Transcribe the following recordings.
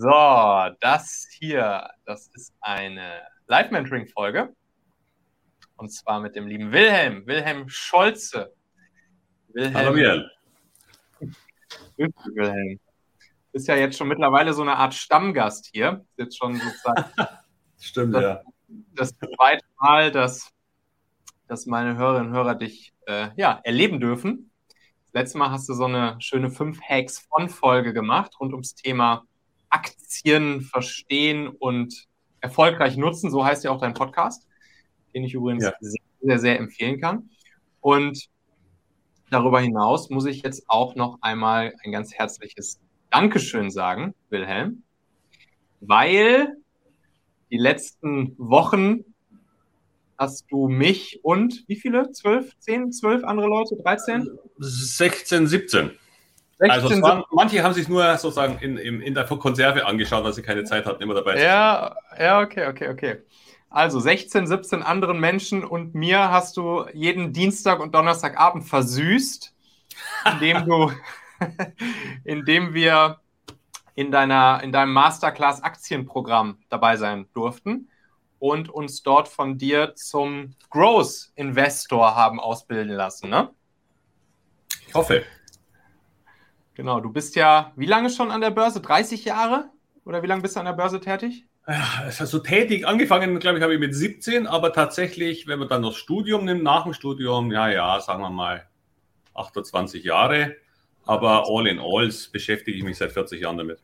So, das hier, das ist eine Live-Mentoring-Folge. Und zwar mit dem lieben Wilhelm, Wilhelm Scholze. Wilhelm. Hallo, Wilhelm. Wilhelm. Ist ja jetzt schon mittlerweile so eine Art Stammgast hier. Ist jetzt schon sozusagen. Stimmt, das, ja. Das zweite Mal, dass, dass meine Hörerinnen und Hörer dich äh, ja, erleben dürfen. Das letzte Mal hast du so eine schöne 5 Hacks von Folge gemacht rund ums Thema Aktien verstehen und erfolgreich nutzen. So heißt ja auch dein Podcast, den ich übrigens ja. sehr, sehr, sehr empfehlen kann. Und darüber hinaus muss ich jetzt auch noch einmal ein ganz herzliches Dankeschön sagen, Wilhelm, weil die letzten Wochen hast du mich und wie viele? Zwölf, zehn, zwölf andere Leute? 13? 16, 17. 16, also waren, manche haben sich nur sozusagen in, in, in der Konserve angeschaut, weil sie keine Zeit hatten, immer dabei ja, zu sein. Ja, okay, okay, okay. Also 16, 17 anderen Menschen und mir hast du jeden Dienstag und Donnerstagabend versüßt, indem du, indem wir in, deiner, in deinem Masterclass Aktienprogramm dabei sein durften und uns dort von dir zum Growth Investor haben ausbilden lassen, ne? Ich hoffe. Genau, du bist ja wie lange schon an der Börse? 30 Jahre? Oder wie lange bist du an der Börse tätig? Ja, also tätig angefangen, glaube ich, habe ich mit 17, aber tatsächlich, wenn man dann das Studium nimmt, nach dem Studium, ja, ja, sagen wir mal 28 Jahre. Aber all in all beschäftige ich mich seit 40 Jahren damit.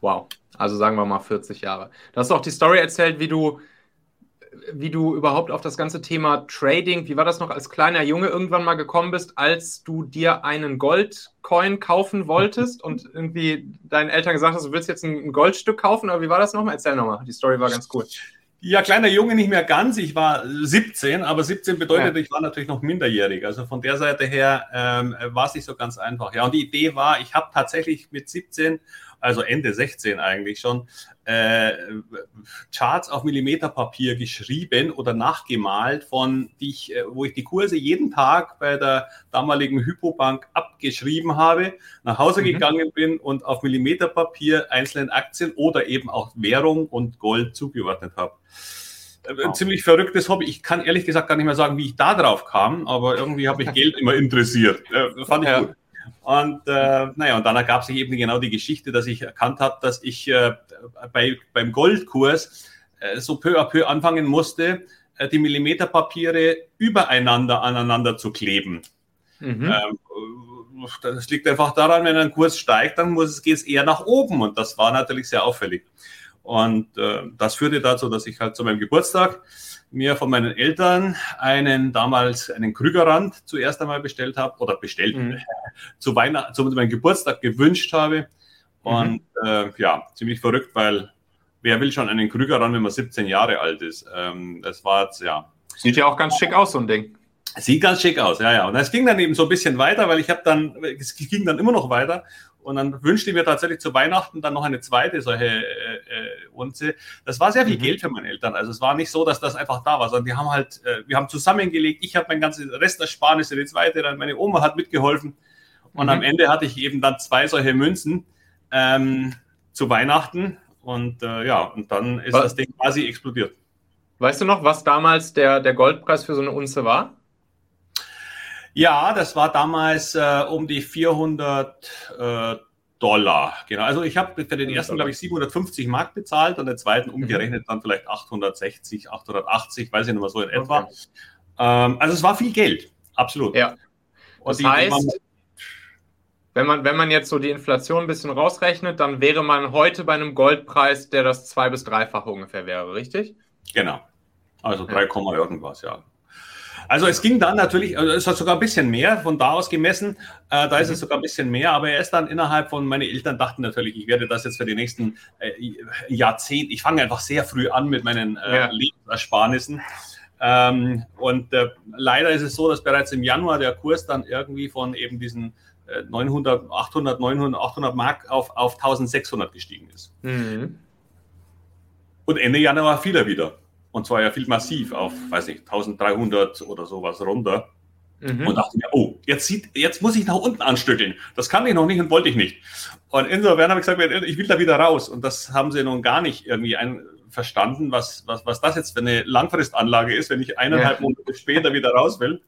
Wow, also sagen wir mal 40 Jahre. Du hast auch die Story erzählt, wie du wie du überhaupt auf das ganze Thema Trading, wie war das noch als kleiner Junge irgendwann mal gekommen bist, als du dir einen Goldcoin kaufen wolltest und irgendwie deinen Eltern gesagt hast, du willst jetzt ein Goldstück kaufen, aber wie war das nochmal? Erzähl nochmal, die Story war ganz cool. Ja, kleiner Junge nicht mehr ganz. Ich war 17, aber 17 bedeutet, ja. ich war natürlich noch minderjährig. Also von der Seite her ähm, war es nicht so ganz einfach. Ja, und die Idee war, ich habe tatsächlich mit 17 also Ende 16 eigentlich schon, äh, Charts auf Millimeterpapier geschrieben oder nachgemalt, von die ich, äh, wo ich die Kurse jeden Tag bei der damaligen Hypobank abgeschrieben habe, nach Hause mhm. gegangen bin und auf Millimeterpapier einzelnen Aktien oder eben auch Währung und Gold zugeordnet habe. Äh, ein ziemlich verrücktes Hobby. Ich kann ehrlich gesagt gar nicht mehr sagen, wie ich da drauf kam, aber irgendwie habe ich Geld immer interessiert. Äh, fand ich ja. gut. Und äh, naja, und dann ergab sich eben genau die Geschichte, dass ich erkannt habe, dass ich äh, bei, beim Goldkurs äh, so peu à peu anfangen musste, äh, die Millimeterpapiere übereinander aneinander zu kleben. Mhm. Ähm, das liegt einfach daran, wenn ein Kurs steigt, dann muss es, geht es eher nach oben und das war natürlich sehr auffällig. Und äh, das führte dazu, dass ich halt zu meinem Geburtstag mir von meinen Eltern einen damals einen Krügerrand zuerst einmal bestellt habe oder bestellt mhm. zu Weihnachten, zu meinem Geburtstag gewünscht habe. Und mhm. äh, ja, ziemlich verrückt, weil wer will schon einen Krügerrand, wenn man 17 Jahre alt ist? Ähm, das war jetzt, ja. Sieht ja auch ganz schick aus, so ein Ding. Sieht ganz schick aus, ja, ja. Und es ging dann eben so ein bisschen weiter, weil ich habe dann, es ging dann immer noch weiter. Und dann wünschte ich mir tatsächlich zu Weihnachten dann noch eine zweite solche äh, äh, Unze. Das war sehr viel mhm. Geld für meine Eltern. Also es war nicht so, dass das einfach da war, sondern die haben halt, äh, wir haben zusammengelegt. Ich habe mein ganzes Restersparnisse, die zweite, dann meine Oma hat mitgeholfen. Und mhm. am Ende hatte ich eben dann zwei solche Münzen ähm, zu Weihnachten. Und äh, ja, und dann ist was? das Ding quasi explodiert. Weißt du noch, was damals der, der Goldpreis für so eine Unze war? Ja, das war damals äh, um die 400 äh, Dollar. Genau. Also ich habe für den ersten, glaube ich, 750 Mark bezahlt und den zweiten mhm. umgerechnet dann vielleicht 860, 880, weiß ich nicht mehr so in etwa. Okay. Ähm, also es war viel Geld, absolut. Ja. Das die, heißt, wenn man, wenn man jetzt so die Inflation ein bisschen rausrechnet, dann wäre man heute bei einem Goldpreis, der das zwei- bis dreifache ungefähr wäre, richtig? Genau. Also 3, ja. irgendwas, ja. Also es ging dann natürlich, also es hat sogar ein bisschen mehr von da aus gemessen. Äh, da ist es mhm. sogar ein bisschen mehr, aber er ist dann innerhalb von, meine Eltern dachten natürlich, ich werde das jetzt für die nächsten äh, Jahrzehnte, ich fange einfach sehr früh an mit meinen äh, ja. Lebensersparnissen. Ähm, und äh, leider ist es so, dass bereits im Januar der Kurs dann irgendwie von eben diesen 900, 800, 900, 800 Mark auf, auf 1600 gestiegen ist. Mhm. Und Ende Januar fiel er wieder. Und zwar ja viel massiv auf, weiß nicht, 1300 oder sowas runter. Mhm. Und dachte mir, oh, jetzt, sieht, jetzt muss ich nach unten anstückeln. Das kann ich noch nicht und wollte ich nicht. Und insofern habe ich gesagt, ich will da wieder raus. Und das haben sie nun gar nicht irgendwie ein, verstanden, was, was, was das jetzt für eine Langfristanlage ist, wenn ich eineinhalb ja. Monate später wieder raus will.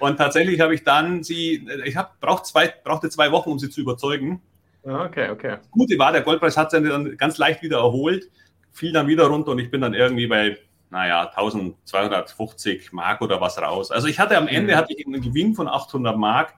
Und tatsächlich habe ich dann sie, ich hab, brauch zwei, brauchte zwei Wochen, um sie zu überzeugen. Okay, okay. Das Gute war, der Goldpreis hat sich dann ganz leicht wieder erholt, fiel dann wieder runter und ich bin dann irgendwie bei naja, 1250 Mark oder was raus. Also ich hatte am Ende mhm. hatte ich einen Gewinn von 800 Mark.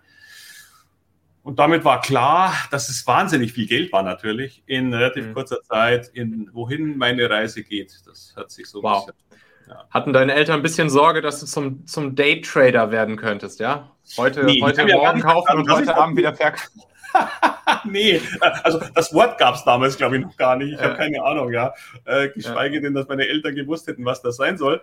Und damit war klar, dass es wahnsinnig viel Geld war natürlich in relativ mhm. kurzer Zeit, in wohin meine Reise geht. Das hat sich so wow. Bisschen, ja. Hatten deine Eltern ein bisschen Sorge, dass du zum, zum Daytrader werden könntest, ja? Heute, nee, heute Morgen kaufen und heute Abend wieder verkaufen. nee, also das Wort gab es damals, glaube ich, noch gar nicht. Ich habe keine Ahnung, ja. Äh, geschweige denn, dass meine Eltern gewusst hätten, was das sein soll.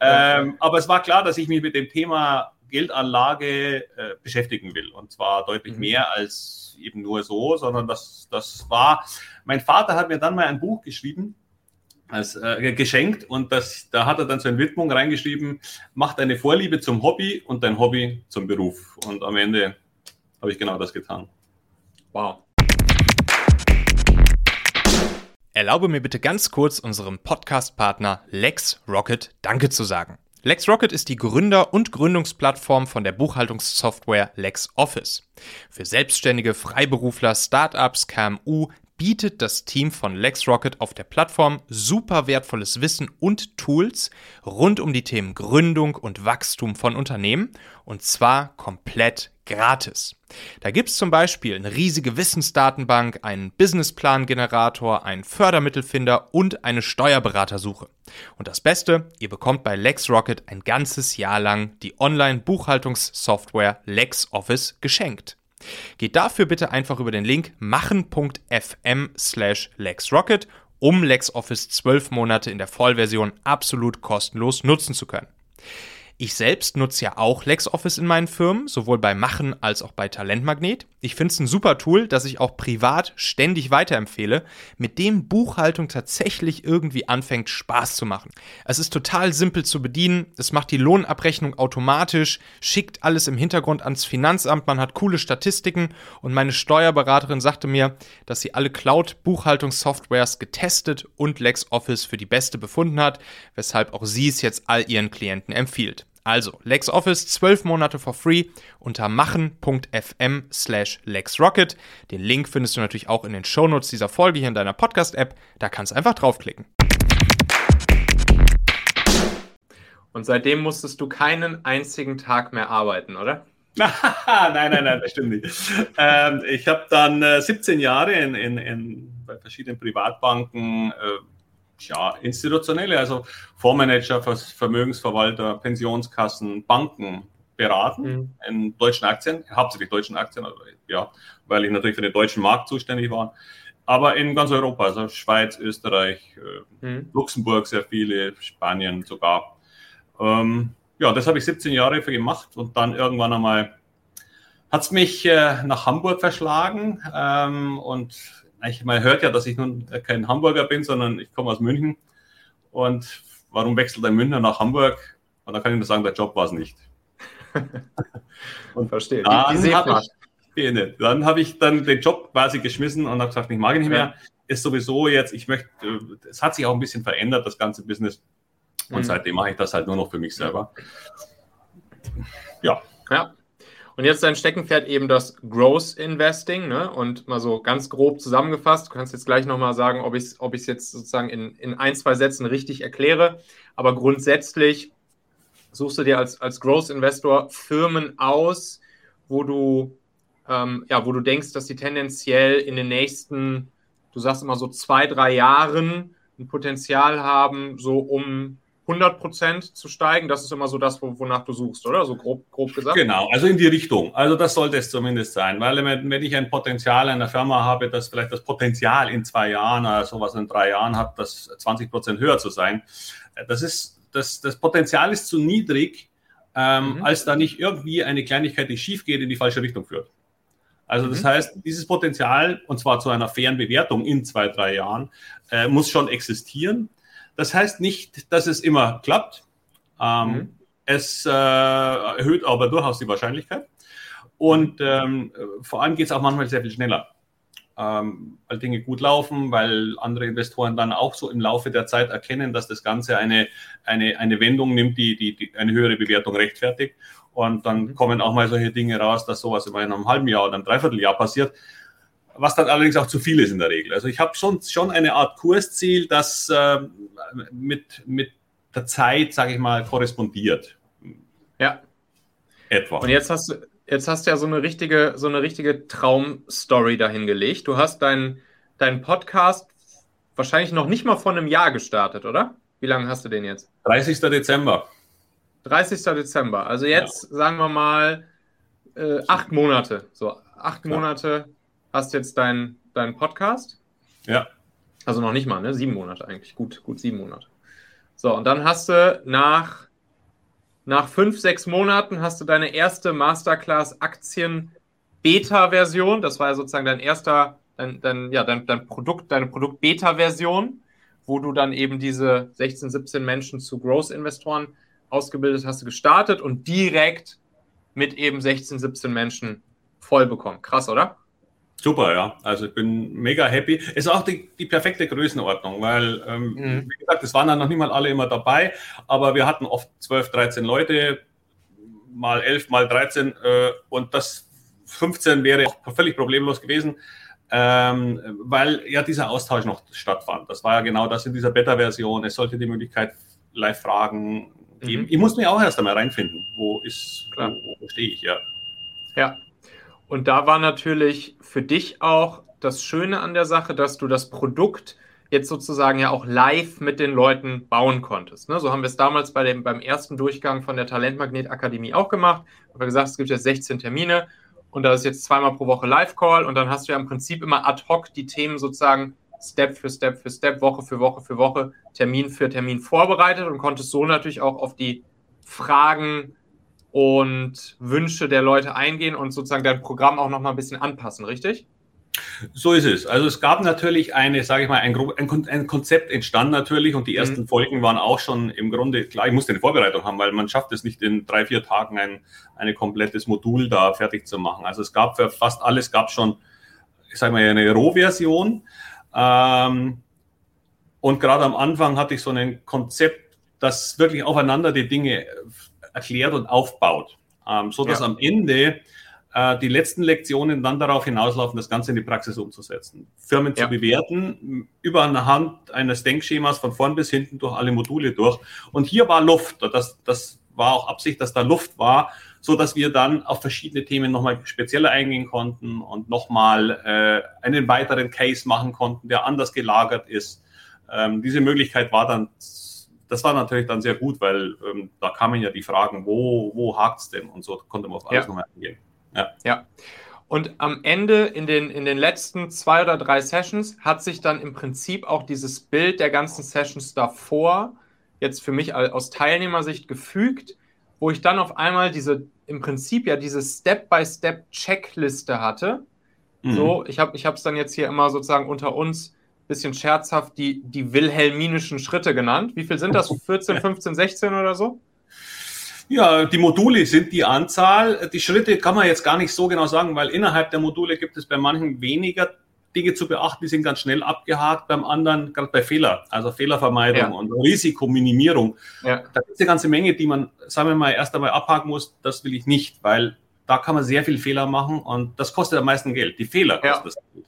Ähm, aber es war klar, dass ich mich mit dem Thema Geldanlage äh, beschäftigen will. Und zwar deutlich mhm. mehr als eben nur so, sondern das, das war, mein Vater hat mir dann mal ein Buch geschrieben, als äh, geschenkt und das, da hat er dann so eine Widmung reingeschrieben, mach deine Vorliebe zum Hobby und dein Hobby zum Beruf. Und am Ende habe ich genau das getan. Wow. Erlaube mir bitte ganz kurz unserem Podcast-Partner LexRocket Danke zu sagen. LexRocket ist die Gründer- und Gründungsplattform von der Buchhaltungssoftware LexOffice. Für Selbstständige, Freiberufler, Startups, KMU, bietet das Team von LexRocket auf der Plattform super wertvolles Wissen und Tools rund um die Themen Gründung und Wachstum von Unternehmen und zwar komplett gratis. Da gibt es zum Beispiel eine riesige Wissensdatenbank, einen Businessplan-Generator, einen Fördermittelfinder und eine Steuerberatersuche. Und das Beste, ihr bekommt bei LexRocket ein ganzes Jahr lang die Online-Buchhaltungssoftware LexOffice geschenkt. Geht dafür bitte einfach über den Link machen.fm slash LexRocket, um LexOffice 12 Monate in der Vollversion absolut kostenlos nutzen zu können. Ich selbst nutze ja auch LexOffice in meinen Firmen, sowohl bei Machen als auch bei Talentmagnet. Ich finde es ein super Tool, das ich auch privat ständig weiterempfehle, mit dem Buchhaltung tatsächlich irgendwie anfängt Spaß zu machen. Es ist total simpel zu bedienen, es macht die Lohnabrechnung automatisch, schickt alles im Hintergrund ans Finanzamt, man hat coole Statistiken und meine Steuerberaterin sagte mir, dass sie alle Cloud-Buchhaltungssoftwares getestet und LexOffice für die beste befunden hat, weshalb auch sie es jetzt all ihren Klienten empfiehlt. Also LexOffice 12 Monate for free unter machen.fm slash LexRocket. Den Link findest du natürlich auch in den Shownotes dieser Folge hier in deiner Podcast-App. Da kannst du einfach draufklicken. Und seitdem musstest du keinen einzigen Tag mehr arbeiten, oder? nein, nein, nein, das stimmt nicht. Ähm, ich habe dann äh, 17 Jahre in, in, in, bei verschiedenen Privatbanken äh, ja, institutionelle, also Fondsmanager, Vermögensverwalter, Pensionskassen, Banken beraten mhm. in deutschen Aktien, hauptsächlich deutschen Aktien, also, ja, weil ich natürlich für den deutschen Markt zuständig war, aber in ganz Europa, also Schweiz, Österreich, äh, mhm. Luxemburg sehr viele, Spanien sogar. Ähm, ja, das habe ich 17 Jahre für gemacht und dann irgendwann einmal hat es mich äh, nach Hamburg verschlagen ähm, und ich, man hört ja, dass ich nun kein Hamburger bin, sondern ich komme aus München. Und warum wechselt ein Münchner nach Hamburg? Und da kann ich nur sagen, der Job war es nicht. und verstehe. Dann habe ich, dann habe ich dann den Job quasi geschmissen und habe gesagt, ich mag ihn nicht mehr. Ja. Ist sowieso jetzt, ich möchte, es hat sich auch ein bisschen verändert, das ganze Business. Und mhm. seitdem mache ich das halt nur noch für mich selber. Ja. Ja, und jetzt dein Steckenpferd eben das Growth Investing. Ne? Und mal so ganz grob zusammengefasst, du kannst jetzt gleich nochmal sagen, ob ich es ob jetzt sozusagen in, in ein, zwei Sätzen richtig erkläre. Aber grundsätzlich suchst du dir als, als Growth Investor Firmen aus, wo du, ähm, ja, wo du denkst, dass sie tendenziell in den nächsten, du sagst immer so zwei, drei Jahren ein Potenzial haben, so um 100% zu steigen. Das ist immer so das, wonach du suchst, oder? So grob, grob gesagt. Genau, also in die Richtung. Also das sollte es zumindest sein, weil wenn ich ein Potenzial einer Firma habe, das vielleicht das Potenzial in zwei Jahren oder sowas in drei Jahren hat, das 20% höher zu sein, äh, das ist, das, das Potenzial ist zu niedrig, ähm, mhm. als da nicht irgendwie eine Kleinigkeit, die schief geht, in die falsche Richtung führt. Also das mhm. heißt, dieses Potenzial, und zwar zu einer fairen Bewertung in zwei, drei Jahren, äh, muss schon existieren. Das heißt nicht, dass es immer klappt. Ähm, mhm. Es äh, erhöht aber durchaus die Wahrscheinlichkeit. Und ähm, vor allem geht es auch manchmal sehr viel schneller, ähm, weil Dinge gut laufen, weil andere Investoren dann auch so im Laufe der Zeit erkennen, dass das Ganze eine, eine, eine Wendung nimmt, die, die, die eine höhere Bewertung rechtfertigt. Und dann mhm. kommen auch mal solche Dinge raus, dass sowas immer in einem halben Jahr oder einem Dreivierteljahr passiert was dann allerdings auch zu viel ist in der Regel. Also ich habe schon, schon eine Art Kursziel, das äh, mit, mit der Zeit, sage ich mal, korrespondiert. Ja. Etwa. Und jetzt hast du, jetzt hast du ja so eine richtige, so eine richtige Traumstory dahingelegt. Du hast deinen dein Podcast wahrscheinlich noch nicht mal vor einem Jahr gestartet, oder? Wie lange hast du den jetzt? 30. Dezember. 30. Dezember. Also jetzt ja. sagen wir mal äh, acht Monate. So, acht Klar. Monate hast jetzt deinen dein Podcast. Ja. Also noch nicht mal, ne? Sieben Monate eigentlich. Gut, gut sieben Monate. So, und dann hast du nach, nach fünf, sechs Monaten hast du deine erste Masterclass Aktien Beta-Version. Das war ja sozusagen dein erster, dein, dein, ja, dein, dein Produkt, deine Produkt-Beta-Version, wo du dann eben diese 16, 17 Menschen zu Growth-Investoren ausgebildet hast, gestartet und direkt mit eben 16, 17 Menschen voll bekommen. Krass, oder? Super, ja. Also ich bin mega happy. Ist auch die, die perfekte Größenordnung, weil, ähm, mhm. wie gesagt, es waren dann noch nicht mal alle immer dabei, aber wir hatten oft 12, 13 Leute, mal 11, mal 13 äh, und das 15 wäre auch völlig problemlos gewesen, ähm, weil ja dieser Austausch noch stattfand. Das war ja genau das in dieser Beta-Version. Es sollte die Möglichkeit Live-Fragen geben. Mhm. Ich muss mich auch erst einmal reinfinden. Wo ist, Klar. wo, wo stehe ich, ja. Ja, und da war natürlich für dich auch das Schöne an der Sache, dass du das Produkt jetzt sozusagen ja auch live mit den Leuten bauen konntest. Ne? So haben wir es damals bei dem, beim ersten Durchgang von der Talentmagnet Akademie auch gemacht. Haben wir gesagt, es gibt jetzt 16 Termine und da ist jetzt zweimal pro Woche Live-Call und dann hast du ja im Prinzip immer ad hoc die Themen sozusagen Step für Step für Step, Woche für Woche für Woche, Termin für Termin vorbereitet und konntest so natürlich auch auf die Fragen und Wünsche der Leute eingehen und sozusagen dein Programm auch nochmal ein bisschen anpassen, richtig? So ist es. Also es gab natürlich eine, sage ich mal, ein, ein, Konzept entstand natürlich und die mhm. ersten mhm. Folgen waren auch schon im Grunde, klar, ich musste eine Vorbereitung haben, weil man schafft es nicht in drei, vier Tagen ein, ein komplettes Modul da fertig zu machen. Also es gab für fast alles, gab schon, ich sage mal, eine Rohversion. Ähm, und gerade am Anfang hatte ich so ein Konzept, das wirklich aufeinander die Dinge erklärt und aufbaut, ähm, so dass ja. am Ende äh, die letzten Lektionen dann darauf hinauslaufen, das Ganze in die Praxis umzusetzen. Firmen ja. zu bewerten, über anhand eines Denkschemas von vorn bis hinten durch alle Module durch. Und hier war Luft, das, das war auch Absicht, dass da Luft war, so dass wir dann auf verschiedene Themen nochmal spezieller eingehen konnten und nochmal äh, einen weiteren Case machen konnten, der anders gelagert ist. Ähm, diese Möglichkeit war dann das war natürlich dann sehr gut, weil ähm, da kamen ja die Fragen, wo, wo hakt es denn? Und so konnte man auf alles ja. nochmal eingehen. Ja. ja. Und am Ende, in den, in den letzten zwei oder drei Sessions, hat sich dann im Prinzip auch dieses Bild der ganzen Sessions davor jetzt für mich aus Teilnehmersicht gefügt, wo ich dann auf einmal diese, im Prinzip ja diese Step-by-Step-Checkliste hatte. Mhm. So, ich habe es dann jetzt hier immer sozusagen unter uns bisschen scherzhaft die, die wilhelminischen Schritte genannt. Wie viel sind das? 14, 15, 16 oder so? Ja, die Module sind die Anzahl. Die Schritte kann man jetzt gar nicht so genau sagen, weil innerhalb der Module gibt es bei manchen weniger Dinge zu beachten, die sind ganz schnell abgehakt, beim anderen, gerade bei Fehler, also Fehlervermeidung ja. und Risikominimierung. Ja. Da gibt es eine ganze Menge, die man, sagen wir mal, erst einmal abhaken muss. Das will ich nicht, weil da kann man sehr viel Fehler machen und das kostet am meisten Geld. Die Fehler kosten ja. das Geld.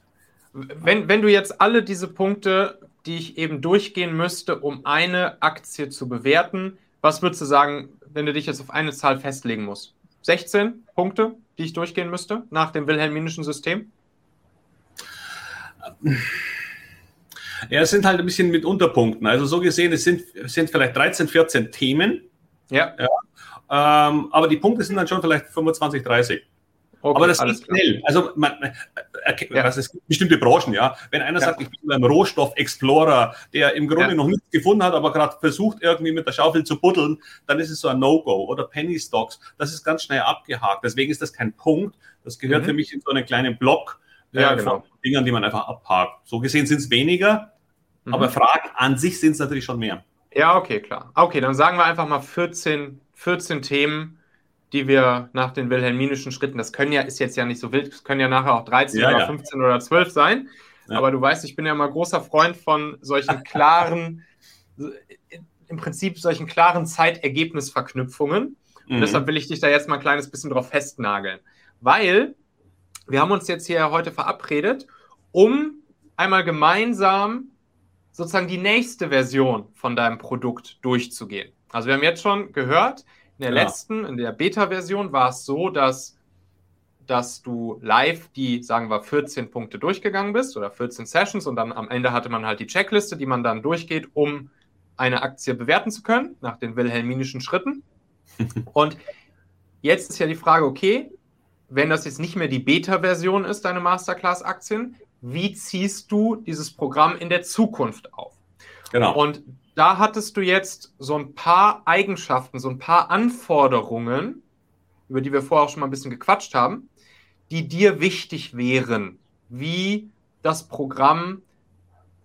Wenn, wenn du jetzt alle diese Punkte, die ich eben durchgehen müsste, um eine Aktie zu bewerten, was würdest du sagen, wenn du dich jetzt auf eine Zahl festlegen musst? 16 Punkte, die ich durchgehen müsste nach dem wilhelminischen System? Ja, es sind halt ein bisschen mit Unterpunkten. Also so gesehen, es sind, es sind vielleicht 13, 14 Themen. Ja. ja. Ähm, aber die Punkte sind dann schon vielleicht 25, 30. Okay, aber das ist schnell. Also man, äh, ja. es gibt bestimmte Branchen, ja. Wenn einer ja. sagt, ich bin ein Rohstoff-Explorer, der im Grunde ja. noch nichts gefunden hat, aber gerade versucht irgendwie mit der Schaufel zu buddeln, dann ist es so ein No-Go. Oder Penny Stocks, das ist ganz schnell abgehakt. Deswegen ist das kein Punkt. Das gehört mhm. für mich in so einen kleinen Block äh, ja, genau. von Dingern, die man einfach abhakt. So gesehen sind es weniger, mhm. aber Fragen an sich sind es natürlich schon mehr. Ja, okay, klar. Okay, dann sagen wir einfach mal 14 14 Themen, die wir nach den wilhelminischen Schritten, das können ja, ist jetzt ja nicht so wild, es können ja nachher auch 13 ja, oder ja. 15 oder 12 sein. Ja. Aber du weißt, ich bin ja mal großer Freund von solchen klaren, im Prinzip solchen klaren Zeitergebnisverknüpfungen. Und mhm. deshalb will ich dich da jetzt mal ein kleines bisschen drauf festnageln. Weil wir haben uns jetzt hier heute verabredet, um einmal gemeinsam sozusagen die nächste Version von deinem Produkt durchzugehen. Also wir haben jetzt schon gehört, in der ja. letzten, in der Beta-Version war es so, dass, dass du live die, sagen wir, 14 Punkte durchgegangen bist oder 14 Sessions und dann am Ende hatte man halt die Checkliste, die man dann durchgeht, um eine Aktie bewerten zu können, nach den wilhelminischen Schritten. und jetzt ist ja die Frage, okay, wenn das jetzt nicht mehr die Beta-Version ist, deine Masterclass-Aktien, wie ziehst du dieses Programm in der Zukunft auf? Genau. Und da hattest du jetzt so ein paar Eigenschaften, so ein paar Anforderungen, über die wir vorher auch schon mal ein bisschen gequatscht haben, die dir wichtig wären, wie das Programm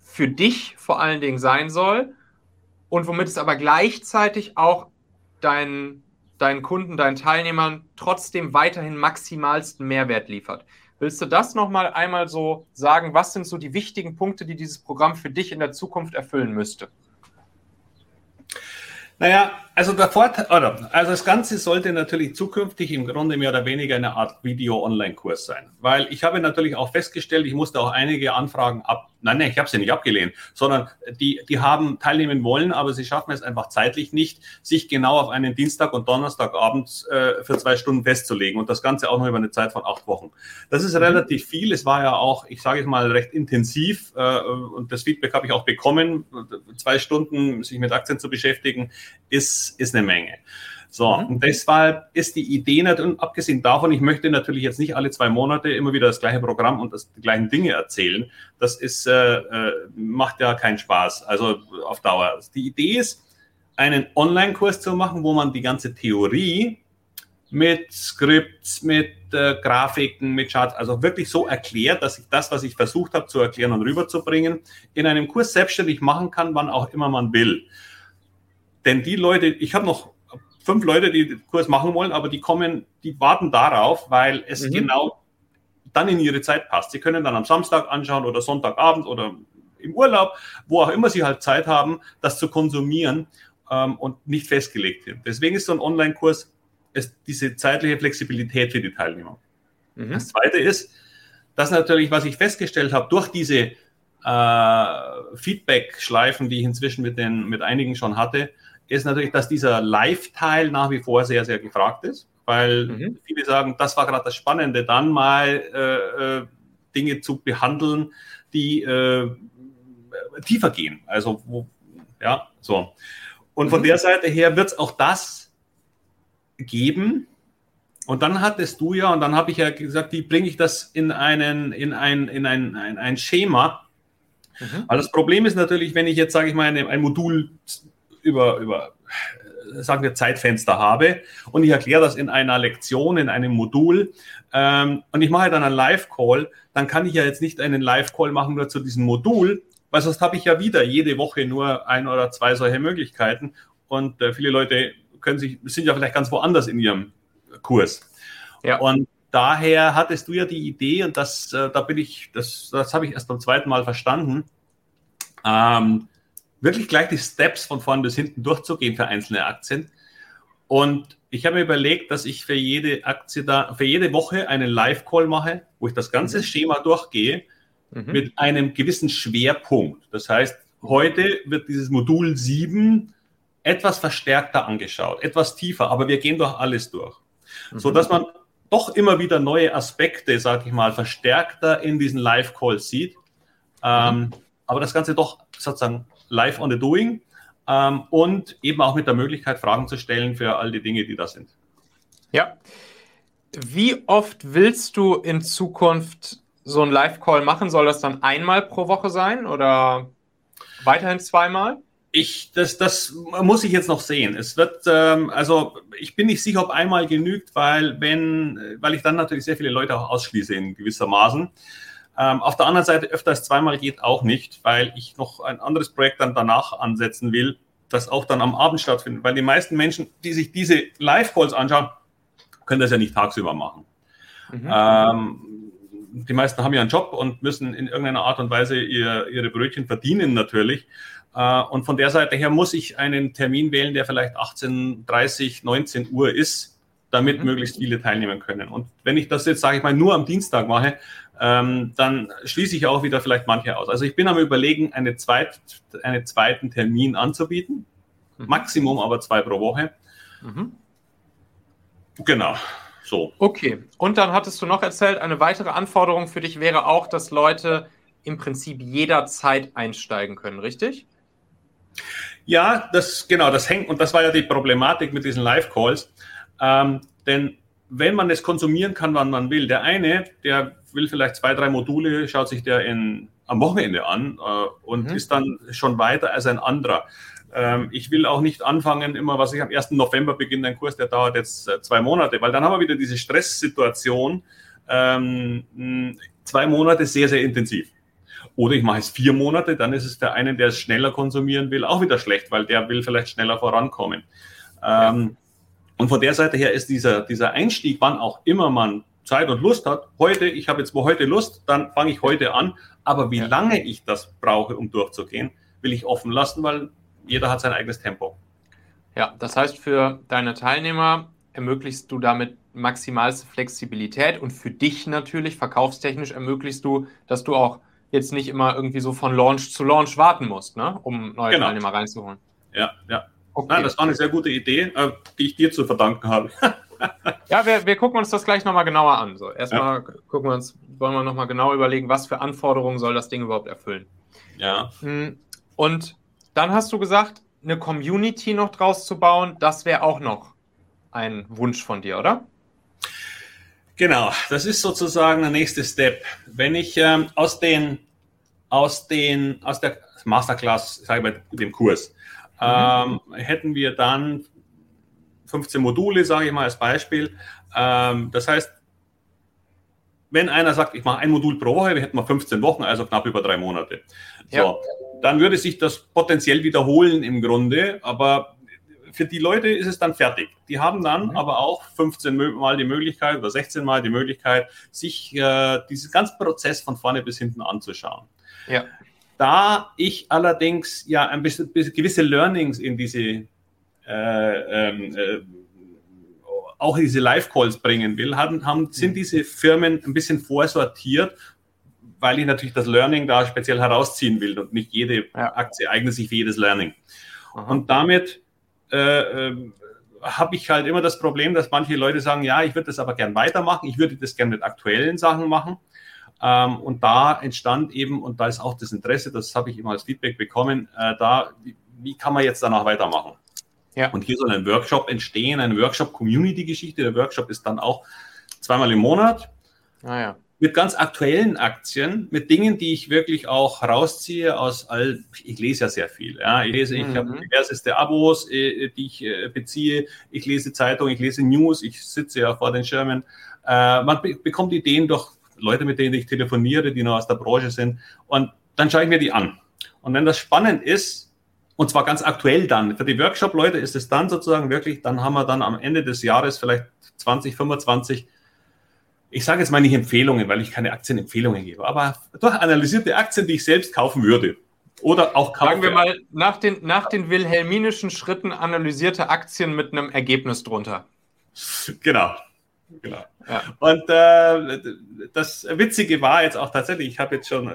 für dich vor allen Dingen sein soll und womit es aber gleichzeitig auch deinen, deinen Kunden, deinen Teilnehmern trotzdem weiterhin maximalsten Mehrwert liefert. Willst du das nochmal einmal so sagen? Was sind so die wichtigen Punkte, die dieses Programm für dich in der Zukunft erfüllen müsste? Naja, also der Vorteil, oder, also das Ganze sollte natürlich zukünftig im Grunde mehr oder weniger eine Art Video-Online-Kurs sein. Weil ich habe natürlich auch festgestellt, ich musste auch einige Anfragen ab, nein, nein, ich habe sie nicht abgelehnt, sondern die, die haben teilnehmen wollen, aber sie schaffen es einfach zeitlich nicht, sich genau auf einen Dienstag und Donnerstagabend äh, für zwei Stunden festzulegen und das Ganze auch noch über eine Zeit von acht Wochen. Das ist mhm. relativ viel. Es war ja auch, ich sage es mal, recht intensiv äh, und das Feedback habe ich auch bekommen. Zwei Stunden sich mit Aktien zu beschäftigen, ist, ist eine Menge. So, mhm. und deshalb ist die Idee nicht, und abgesehen davon, ich möchte natürlich jetzt nicht alle zwei Monate immer wieder das gleiche Programm und das, die gleichen Dinge erzählen. Das ist, äh, äh, macht ja keinen Spaß, also auf Dauer. Die Idee ist, einen Online-Kurs zu machen, wo man die ganze Theorie mit Skripts, mit äh, Grafiken, mit Charts, also wirklich so erklärt, dass ich das, was ich versucht habe zu erklären und rüberzubringen, in einem Kurs selbstständig machen kann, wann auch immer man will. Denn die Leute, ich habe noch fünf Leute, die den Kurs machen wollen, aber die kommen, die warten darauf, weil es mhm. genau dann in ihre Zeit passt. Sie können dann am Samstag anschauen oder Sonntagabend oder im Urlaub, wo auch immer sie halt Zeit haben, das zu konsumieren ähm, und nicht festgelegt wird. Deswegen ist so ein Online-Kurs diese zeitliche Flexibilität für die Teilnehmer. Mhm. Das Zweite ist, dass natürlich, was ich festgestellt habe, durch diese äh, Feedback-Schleifen, die ich inzwischen mit, den, mit einigen schon hatte, ist natürlich, dass dieser Live-Teil nach wie vor sehr, sehr gefragt ist, weil mhm. viele sagen, das war gerade das Spannende, dann mal äh, äh, Dinge zu behandeln, die äh, tiefer gehen. Also, wo, ja, so. Und von mhm. der Seite her wird es auch das geben. Und dann hattest du ja, und dann habe ich ja gesagt, wie bringe ich das in, einen, in, ein, in ein, ein, ein Schema? Mhm. Weil das Problem ist natürlich, wenn ich jetzt, sage ich mal, ein Modul über, über sagen wir, Zeitfenster habe. Und ich erkläre das in einer Lektion, in einem Modul. Ähm, und ich mache dann einen Live-Call, dann kann ich ja jetzt nicht einen Live-Call machen nur zu diesem Modul, weil sonst habe ich ja wieder jede Woche nur ein oder zwei solche Möglichkeiten. Und äh, viele Leute können sich, sind ja vielleicht ganz woanders in ihrem Kurs. Ja. Und daher hattest du ja die Idee und das, äh, da bin ich, das, das habe ich erst beim zweiten Mal verstanden, ähm, wirklich gleich die Steps von vorn bis hinten durchzugehen für einzelne Aktien. Und ich habe mir überlegt, dass ich für jede Aktie da, für jede Woche einen Live-Call mache, wo ich das ganze mhm. Schema durchgehe mhm. mit einem gewissen Schwerpunkt. Das heißt, heute wird dieses Modul 7 etwas verstärkter angeschaut, etwas tiefer, aber wir gehen doch alles durch. Mhm. So dass man doch immer wieder neue Aspekte, sage ich mal, verstärkter in diesen Live-Calls sieht. Ähm, mhm. aber das Ganze doch sozusagen live on the doing ähm, und eben auch mit der Möglichkeit, Fragen zu stellen für all die Dinge, die da sind. Ja. Wie oft willst du in Zukunft so einen Live-Call machen? Soll das dann einmal pro Woche sein oder weiterhin zweimal? Ich, das, das muss ich jetzt noch sehen. Es wird, ähm, also ich bin nicht sicher, ob einmal genügt, weil wenn, weil ich dann natürlich sehr viele Leute auch ausschließe in gewissermaßen. Ähm, auf der anderen Seite öfter als zweimal geht auch nicht, weil ich noch ein anderes Projekt dann danach ansetzen will, das auch dann am Abend stattfindet, weil die meisten Menschen, die sich diese Live-Calls anschauen, können das ja nicht tagsüber machen. Mhm. Ähm, die meisten haben ja einen Job und müssen in irgendeiner Art und Weise ihr, ihre Brötchen verdienen natürlich. Äh, und von der Seite her muss ich einen Termin wählen, der vielleicht 18, 30, 19 Uhr ist, damit mhm. möglichst viele teilnehmen können. Und wenn ich das jetzt, sage ich mal, nur am Dienstag mache, ähm, dann schließe ich auch wieder vielleicht manche aus. Also ich bin am Überlegen, eine zweit, einen zweiten Termin anzubieten. Mhm. Maximum aber zwei pro Woche. Mhm. Genau. So. Okay. Und dann hattest du noch erzählt, eine weitere Anforderung für dich wäre auch, dass Leute im Prinzip jederzeit einsteigen können, richtig? Ja, das genau, das hängt, und das war ja die Problematik mit diesen Live-Calls. Ähm, denn wenn man es konsumieren kann, wann man will, der eine, der will vielleicht zwei, drei Module, schaut sich der in, am Wochenende an äh, und mhm. ist dann schon weiter als ein anderer. Ähm, ich will auch nicht anfangen, immer, was ich am 1. November beginne, ein Kurs, der dauert jetzt äh, zwei Monate, weil dann haben wir wieder diese Stresssituation, ähm, zwei Monate sehr, sehr intensiv. Oder ich mache es vier Monate, dann ist es für einen, der es schneller konsumieren will, auch wieder schlecht, weil der will vielleicht schneller vorankommen. Ähm, und von der Seite her ist dieser, dieser Einstieg, wann auch immer man Zeit und Lust hat, heute, ich habe jetzt wo heute Lust, dann fange ich heute an. Aber wie ja. lange ich das brauche, um durchzugehen, will ich offen lassen, weil jeder hat sein eigenes Tempo. Ja, das heißt, für deine Teilnehmer ermöglichst du damit maximalste Flexibilität und für dich natürlich, verkaufstechnisch, ermöglichst du, dass du auch jetzt nicht immer irgendwie so von Launch zu Launch warten musst, ne? um neue genau. Teilnehmer reinzuholen. Ja, ja. Okay. Nein, das war eine sehr gute Idee, äh, die ich dir zu verdanken habe. ja, wir, wir gucken uns das gleich nochmal genauer an. So, erstmal ja. gucken wir uns, wollen wir nochmal genau überlegen, was für Anforderungen soll das Ding überhaupt erfüllen. Ja. Hm, und dann hast du gesagt, eine Community noch draus zu bauen, das wäre auch noch ein Wunsch von dir, oder? Genau, das ist sozusagen der nächste Step. Wenn ich ähm, aus den aus den aus der Masterclass, sage ich mal, dem Kurs, mhm. ähm, hätten wir dann 15 Module, sage ich mal als Beispiel. Ähm, das heißt, wenn einer sagt, ich mache ein Modul pro Woche, wir hätten wir 15 Wochen, also knapp über drei Monate. So, ja. dann würde sich das potenziell wiederholen im Grunde, aber für die Leute ist es dann fertig. Die haben dann mhm. aber auch 15 Mal die Möglichkeit oder 16 Mal die Möglichkeit, sich äh, diesen ganzen Prozess von vorne bis hinten anzuschauen. Ja. Da ich allerdings ja ein bisschen gewisse Learnings in diese äh, ähm, äh, auch diese Live-Calls bringen will, haben, haben, sind mhm. diese Firmen ein bisschen vorsortiert, weil ich natürlich das Learning da speziell herausziehen will und nicht jede ja. Aktie eignet sich für jedes Learning. Aha. Und damit äh, äh, habe ich halt immer das Problem, dass manche Leute sagen, ja, ich würde das aber gern weitermachen, ich würde das gern mit aktuellen Sachen machen. Ähm, und da entstand eben, und da ist auch das Interesse, das habe ich immer als Feedback bekommen, äh, da, wie, wie, kann man jetzt danach weitermachen? Ja. Und hier soll ein Workshop entstehen, eine Workshop-Community-Geschichte. Der Workshop ist dann auch zweimal im Monat. Ah, ja mit ganz aktuellen Aktien, mit Dingen, die ich wirklich auch rausziehe aus all, ich lese ja sehr viel. Ja. Ich lese, ich mhm. habe diverseste Abos, äh, die ich äh, beziehe. Ich lese Zeitungen, ich lese News, ich sitze ja vor den Schirmen. Äh, man be bekommt Ideen durch Leute, mit denen ich telefoniere, die noch aus der Branche sind. Und dann schaue ich mir die an. Und wenn das spannend ist, und zwar ganz aktuell dann, für die Workshop-Leute ist es dann sozusagen wirklich, dann haben wir dann am Ende des Jahres vielleicht 20, 25 ich sage jetzt mal nicht Empfehlungen, weil ich keine Aktienempfehlungen gebe, aber doch analysierte Aktien, die ich selbst kaufen würde. Oder auch kaufen. Sagen wir mal, nach den, nach den wilhelminischen Schritten analysierte Aktien mit einem Ergebnis drunter. Genau. genau. Ja. Und äh, das Witzige war jetzt auch tatsächlich, ich habe jetzt schon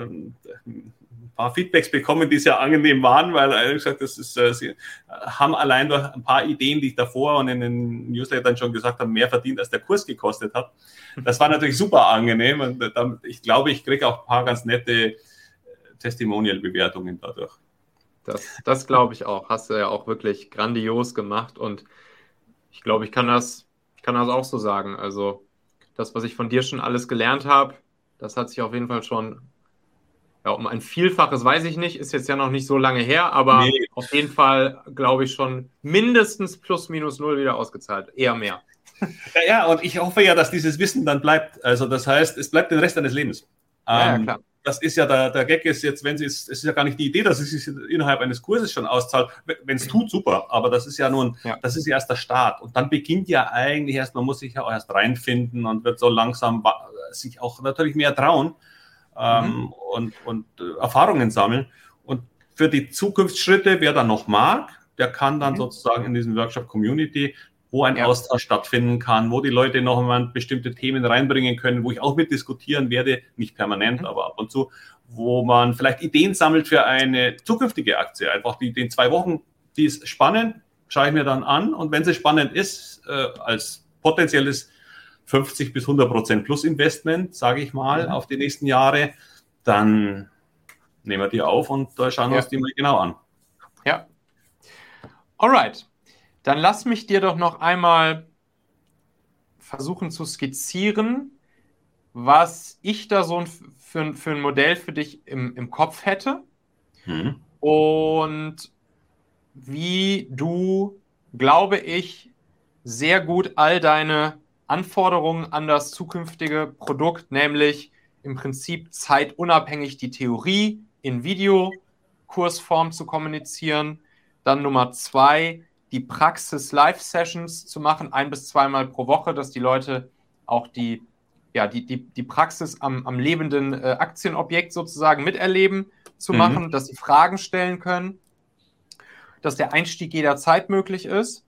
ähm, paar Feedbacks bekommen, die sehr angenehm waren, weil ehrlich gesagt, das ist, äh, sie haben allein durch ein paar Ideen, die ich davor und in den Newslettern schon gesagt habe, mehr verdient, als der Kurs gekostet hat. Das war natürlich super angenehm und äh, ich glaube, ich kriege auch ein paar ganz nette äh, Testimonial-Bewertungen dadurch. Das, das glaube ich auch. Hast du ja auch wirklich grandios gemacht und ich glaube, ich kann das, ich kann das auch so sagen. Also das, was ich von dir schon alles gelernt habe, das hat sich auf jeden Fall schon ja, um ein Vielfaches weiß ich nicht, ist jetzt ja noch nicht so lange her, aber nee. auf jeden Fall, glaube ich, schon mindestens plus minus null wieder ausgezahlt. Eher mehr. Ja, ja, und ich hoffe ja, dass dieses Wissen dann bleibt. Also, das heißt, es bleibt den Rest deines Lebens. Ja, ja ähm, klar. das ist ja der, der Gag ist jetzt, wenn sie es, es ist ja gar nicht die Idee, dass es sich innerhalb eines Kurses schon auszahlt. Wenn es tut, super, aber das ist ja nun, ja. das ist ja erst der Start. Und dann beginnt ja eigentlich erst, man muss sich ja auch erst reinfinden und wird so langsam sich auch natürlich mehr trauen ähm, mhm. und, und äh, Erfahrungen sammeln. Und für die Zukunftsschritte, wer da noch mag, der kann dann mhm. sozusagen in diesem Workshop Community wo ein ja. Austausch stattfinden kann, wo die Leute noch einmal bestimmte Themen reinbringen können, wo ich auch mit diskutieren werde, nicht permanent, mhm. aber ab und zu, wo man vielleicht Ideen sammelt für eine zukünftige Aktie. Einfach die, den zwei Wochen, die ist spannend, schaue ich mir dann an und wenn sie spannend ist, äh, als potenzielles 50 bis 100 Prozent plus Investment, sage ich mal, mhm. auf die nächsten Jahre, dann nehmen wir die auf und da schauen wir ja. uns die mal genau an. Ja. Alright. Dann lass mich dir doch noch einmal versuchen zu skizzieren, was ich da so für, für ein Modell für dich im, im Kopf hätte mhm. und wie du, glaube ich, sehr gut all deine Anforderungen an das zukünftige Produkt, nämlich im Prinzip zeitunabhängig die Theorie in Videokursform zu kommunizieren. Dann Nummer zwei, die Praxis-Live-Sessions zu machen, ein bis zweimal pro Woche, dass die Leute auch die, ja, die, die, die Praxis am, am lebenden äh, Aktienobjekt sozusagen miterleben zu mhm. machen, dass sie Fragen stellen können, dass der Einstieg jederzeit möglich ist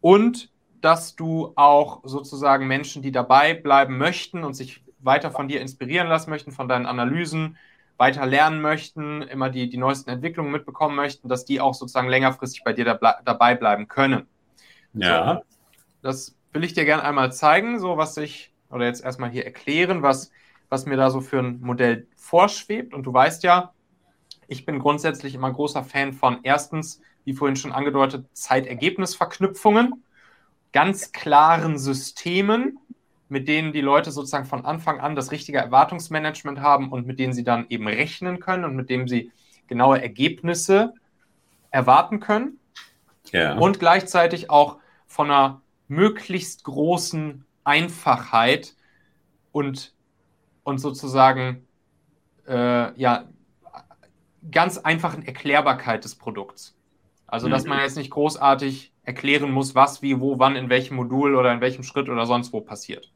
und dass du auch sozusagen Menschen, die dabei bleiben möchten und sich weiter von dir inspirieren lassen möchten, von deinen Analysen, weiter lernen möchten, immer die, die neuesten Entwicklungen mitbekommen möchten, dass die auch sozusagen längerfristig bei dir da, dabei bleiben können. Ja. So, das will ich dir gerne einmal zeigen, so was ich, oder jetzt erstmal hier erklären, was, was mir da so für ein Modell vorschwebt. Und du weißt ja, ich bin grundsätzlich immer großer Fan von erstens, wie vorhin schon angedeutet, Zeitergebnisverknüpfungen, ganz klaren Systemen, mit denen die Leute sozusagen von Anfang an das richtige Erwartungsmanagement haben und mit denen sie dann eben rechnen können und mit dem sie genaue Ergebnisse erwarten können. Ja. Und gleichzeitig auch von einer möglichst großen Einfachheit und, und sozusagen äh, ja, ganz einfachen Erklärbarkeit des Produkts. Also, dass mhm. man jetzt nicht großartig erklären muss, was, wie, wo, wann, in welchem Modul oder in welchem Schritt oder sonst wo passiert.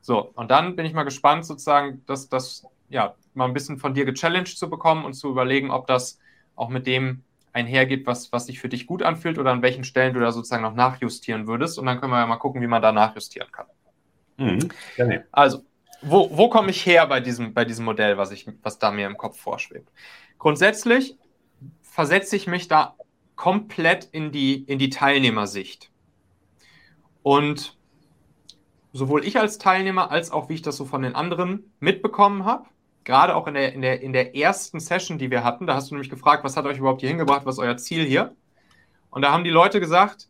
So, und dann bin ich mal gespannt, sozusagen, dass das ja mal ein bisschen von dir gechallenged zu bekommen und zu überlegen, ob das auch mit dem einhergeht, was, was sich für dich gut anfühlt oder an welchen Stellen du da sozusagen noch nachjustieren würdest. Und dann können wir ja mal gucken, wie man da nachjustieren kann. Mhm, also, wo, wo komme ich her bei diesem, bei diesem Modell, was, ich, was da mir im Kopf vorschwebt? Grundsätzlich versetze ich mich da komplett in die, in die Teilnehmersicht. Und sowohl ich als Teilnehmer als auch wie ich das so von den anderen mitbekommen habe, gerade auch in der, in, der, in der ersten Session, die wir hatten, da hast du nämlich gefragt, was hat euch überhaupt hier hingebracht, was ist euer Ziel hier? Und da haben die Leute gesagt,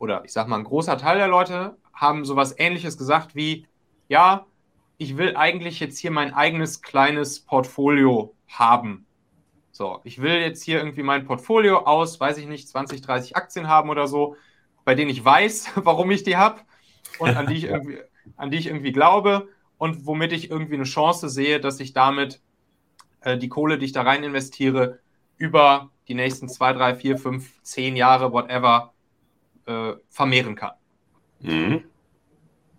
oder ich sag mal, ein großer Teil der Leute haben sowas ähnliches gesagt wie, ja, ich will eigentlich jetzt hier mein eigenes kleines Portfolio haben. So, ich will jetzt hier irgendwie mein Portfolio aus, weiß ich nicht, 20, 30 Aktien haben oder so, bei denen ich weiß, warum ich die habe und an die ich irgendwie, an die ich irgendwie glaube und womit ich irgendwie eine Chance sehe, dass ich damit äh, die Kohle, die ich da rein investiere, über die nächsten zwei, drei, vier, fünf, zehn Jahre, whatever, äh, vermehren kann. Mhm.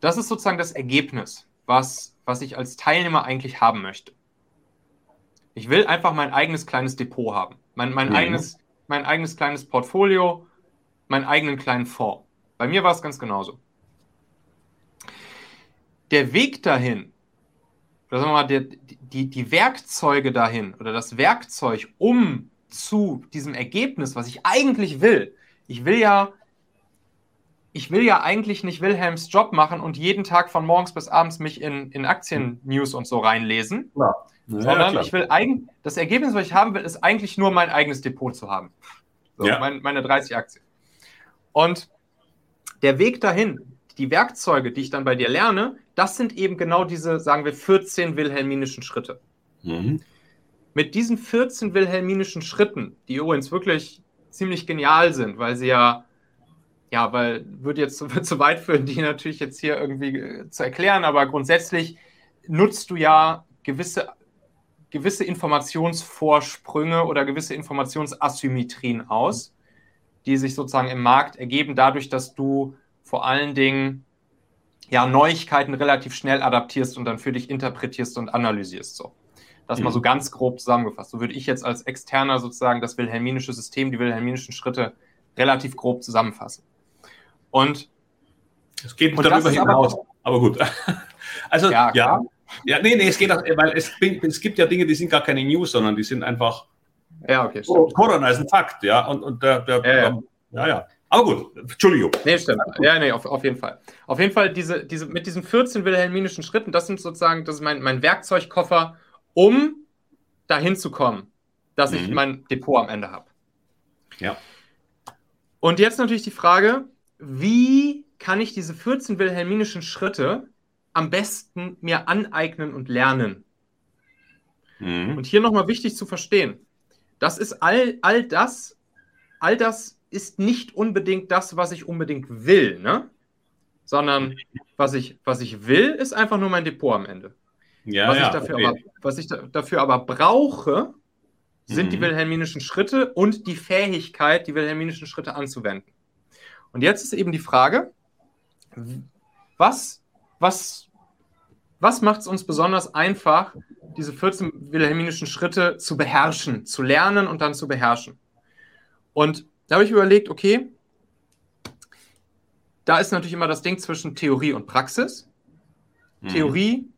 Das ist sozusagen das Ergebnis, was, was ich als Teilnehmer eigentlich haben möchte. Ich will einfach mein eigenes kleines Depot haben. Mein, mein, mhm. eigenes, mein eigenes kleines Portfolio, meinen eigenen kleinen Fonds. Bei mir war es ganz genauso der Weg dahin, oder sagen wir mal, der, die, die Werkzeuge dahin oder das Werkzeug, um zu diesem Ergebnis, was ich eigentlich will, ich will ja, ich will ja eigentlich nicht Wilhelms Job machen und jeden Tag von morgens bis abends mich in, in Aktien-News und so reinlesen. Ja. Ja, sondern ich will eigentlich, das Ergebnis, was ich haben will, ist eigentlich nur mein eigenes Depot zu haben. So, ja. mein, meine 30 Aktien. Und der Weg dahin, die Werkzeuge, die ich dann bei dir lerne, das sind eben genau diese, sagen wir, 14 wilhelminischen Schritte. Mhm. Mit diesen 14 wilhelminischen Schritten, die übrigens wirklich ziemlich genial sind, weil sie ja, ja, weil, würde jetzt zu, zu weit führen, die natürlich jetzt hier irgendwie äh, zu erklären, aber grundsätzlich nutzt du ja gewisse gewisse Informationsvorsprünge oder gewisse Informationsasymmetrien aus, die sich sozusagen im Markt ergeben, dadurch, dass du vor allen Dingen ja, Neuigkeiten relativ schnell adaptierst und dann für dich interpretierst und analysierst. So. Das mhm. mal so ganz grob zusammengefasst. So würde ich jetzt als Externer sozusagen das wilhelminische System, die wilhelminischen Schritte relativ grob zusammenfassen. Und es geht und darüber hinaus, aber, aber, gut. Also ja, ja, ja, nee, nee, es geht auch, weil es, es gibt ja Dinge, die sind gar keine News, sondern die sind einfach. Ja, okay. Stimmt. Corona ist ein Fakt, ja. Und, und der, der ja, ja. ja, ja. Aber gut, Entschuldigung. Nee, stimmt. Ja, nee, auf, auf jeden Fall. Auf jeden Fall, diese, diese, mit diesen 14 wilhelminischen Schritten, das sind sozusagen, das ist mein, mein Werkzeugkoffer, um dahin zu kommen, dass mhm. ich mein Depot am Ende habe. Ja. Und jetzt natürlich die Frage, wie kann ich diese 14 wilhelminischen Schritte am besten mir aneignen und lernen? Mhm. Und hier nochmal wichtig zu verstehen, das ist all, all das, all das ist nicht unbedingt das, was ich unbedingt will, ne? Sondern was ich, was ich will, ist einfach nur mein Depot am Ende. Ja, was, ja, ich dafür okay. aber, was ich da, dafür aber brauche, sind mhm. die wilhelminischen Schritte und die Fähigkeit, die wilhelminischen Schritte anzuwenden. Und jetzt ist eben die Frage, was, was, was macht es uns besonders einfach, diese 14 wilhelminischen Schritte zu beherrschen, zu lernen und dann zu beherrschen? Und da habe ich überlegt, okay, da ist natürlich immer das Ding zwischen Theorie und Praxis. Mhm. Theorie,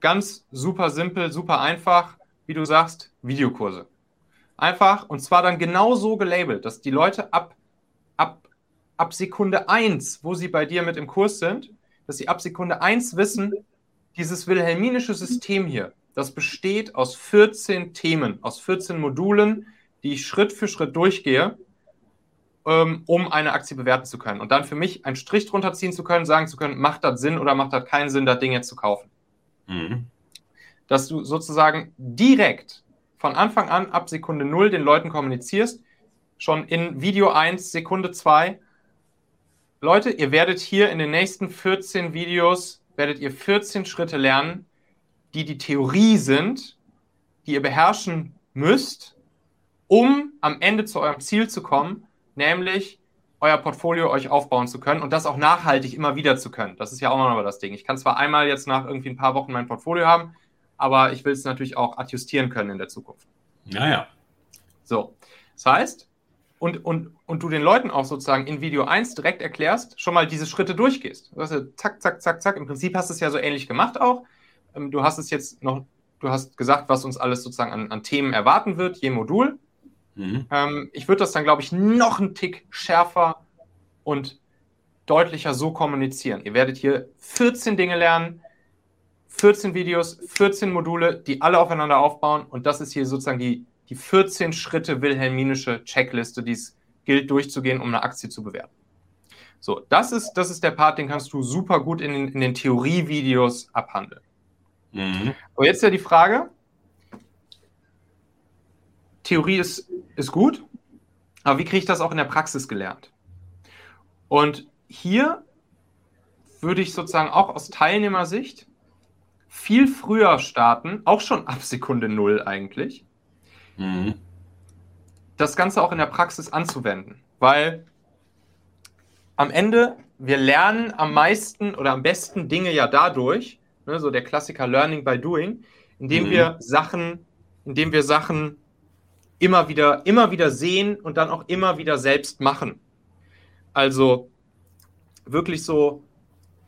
ganz super simpel, super einfach, wie du sagst, Videokurse. Einfach, und zwar dann genau so gelabelt, dass die Leute ab, ab, ab Sekunde 1, wo sie bei dir mit im Kurs sind, dass sie ab Sekunde 1 wissen, dieses wilhelminische System hier, das besteht aus 14 Themen, aus 14 Modulen, die ich Schritt für Schritt durchgehe, ähm, um eine Aktie bewerten zu können. Und dann für mich einen Strich drunter ziehen zu können, sagen zu können, macht das Sinn oder macht das keinen Sinn, das Ding jetzt zu kaufen. Mhm. Dass du sozusagen direkt von Anfang an ab Sekunde 0 den Leuten kommunizierst, schon in Video 1, Sekunde 2. Leute, ihr werdet hier in den nächsten 14 Videos, werdet ihr 14 Schritte lernen, die die Theorie sind, die ihr beherrschen müsst, um am Ende zu eurem Ziel zu kommen, nämlich euer Portfolio euch aufbauen zu können und das auch nachhaltig immer wieder zu können. Das ist ja auch noch das Ding. Ich kann zwar einmal jetzt nach irgendwie ein paar Wochen mein Portfolio haben, aber ich will es natürlich auch adjustieren können in der Zukunft. Naja. So, das heißt, und, und, und du den Leuten auch sozusagen in Video 1 direkt erklärst, schon mal diese Schritte durchgehst. Du hast ja zack, zack, zack, zack. Im Prinzip hast du es ja so ähnlich gemacht auch. Ähm, du hast es jetzt noch, du hast gesagt, was uns alles sozusagen an, an Themen erwarten wird, je Modul. Mhm. Ähm, ich würde das dann, glaube ich, noch einen Tick schärfer und deutlicher so kommunizieren. Ihr werdet hier 14 Dinge lernen, 14 Videos, 14 Module, die alle aufeinander aufbauen. Und das ist hier sozusagen die, die 14 Schritte wilhelminische Checkliste, die es gilt durchzugehen, um eine Aktie zu bewerten. So, das ist, das ist der Part, den kannst du super gut in, in den Theorievideos abhandeln. Mhm. Aber jetzt ja die Frage, Theorie ist, ist gut, aber wie kriege ich das auch in der Praxis gelernt? Und hier würde ich sozusagen auch aus Teilnehmersicht viel früher starten, auch schon ab Sekunde Null eigentlich, mhm. das Ganze auch in der Praxis anzuwenden. Weil am Ende, wir lernen am meisten oder am besten Dinge ja dadurch, ne, so der Klassiker Learning by Doing, indem mhm. wir Sachen, indem wir Sachen immer wieder, immer wieder sehen und dann auch immer wieder selbst machen. Also wirklich so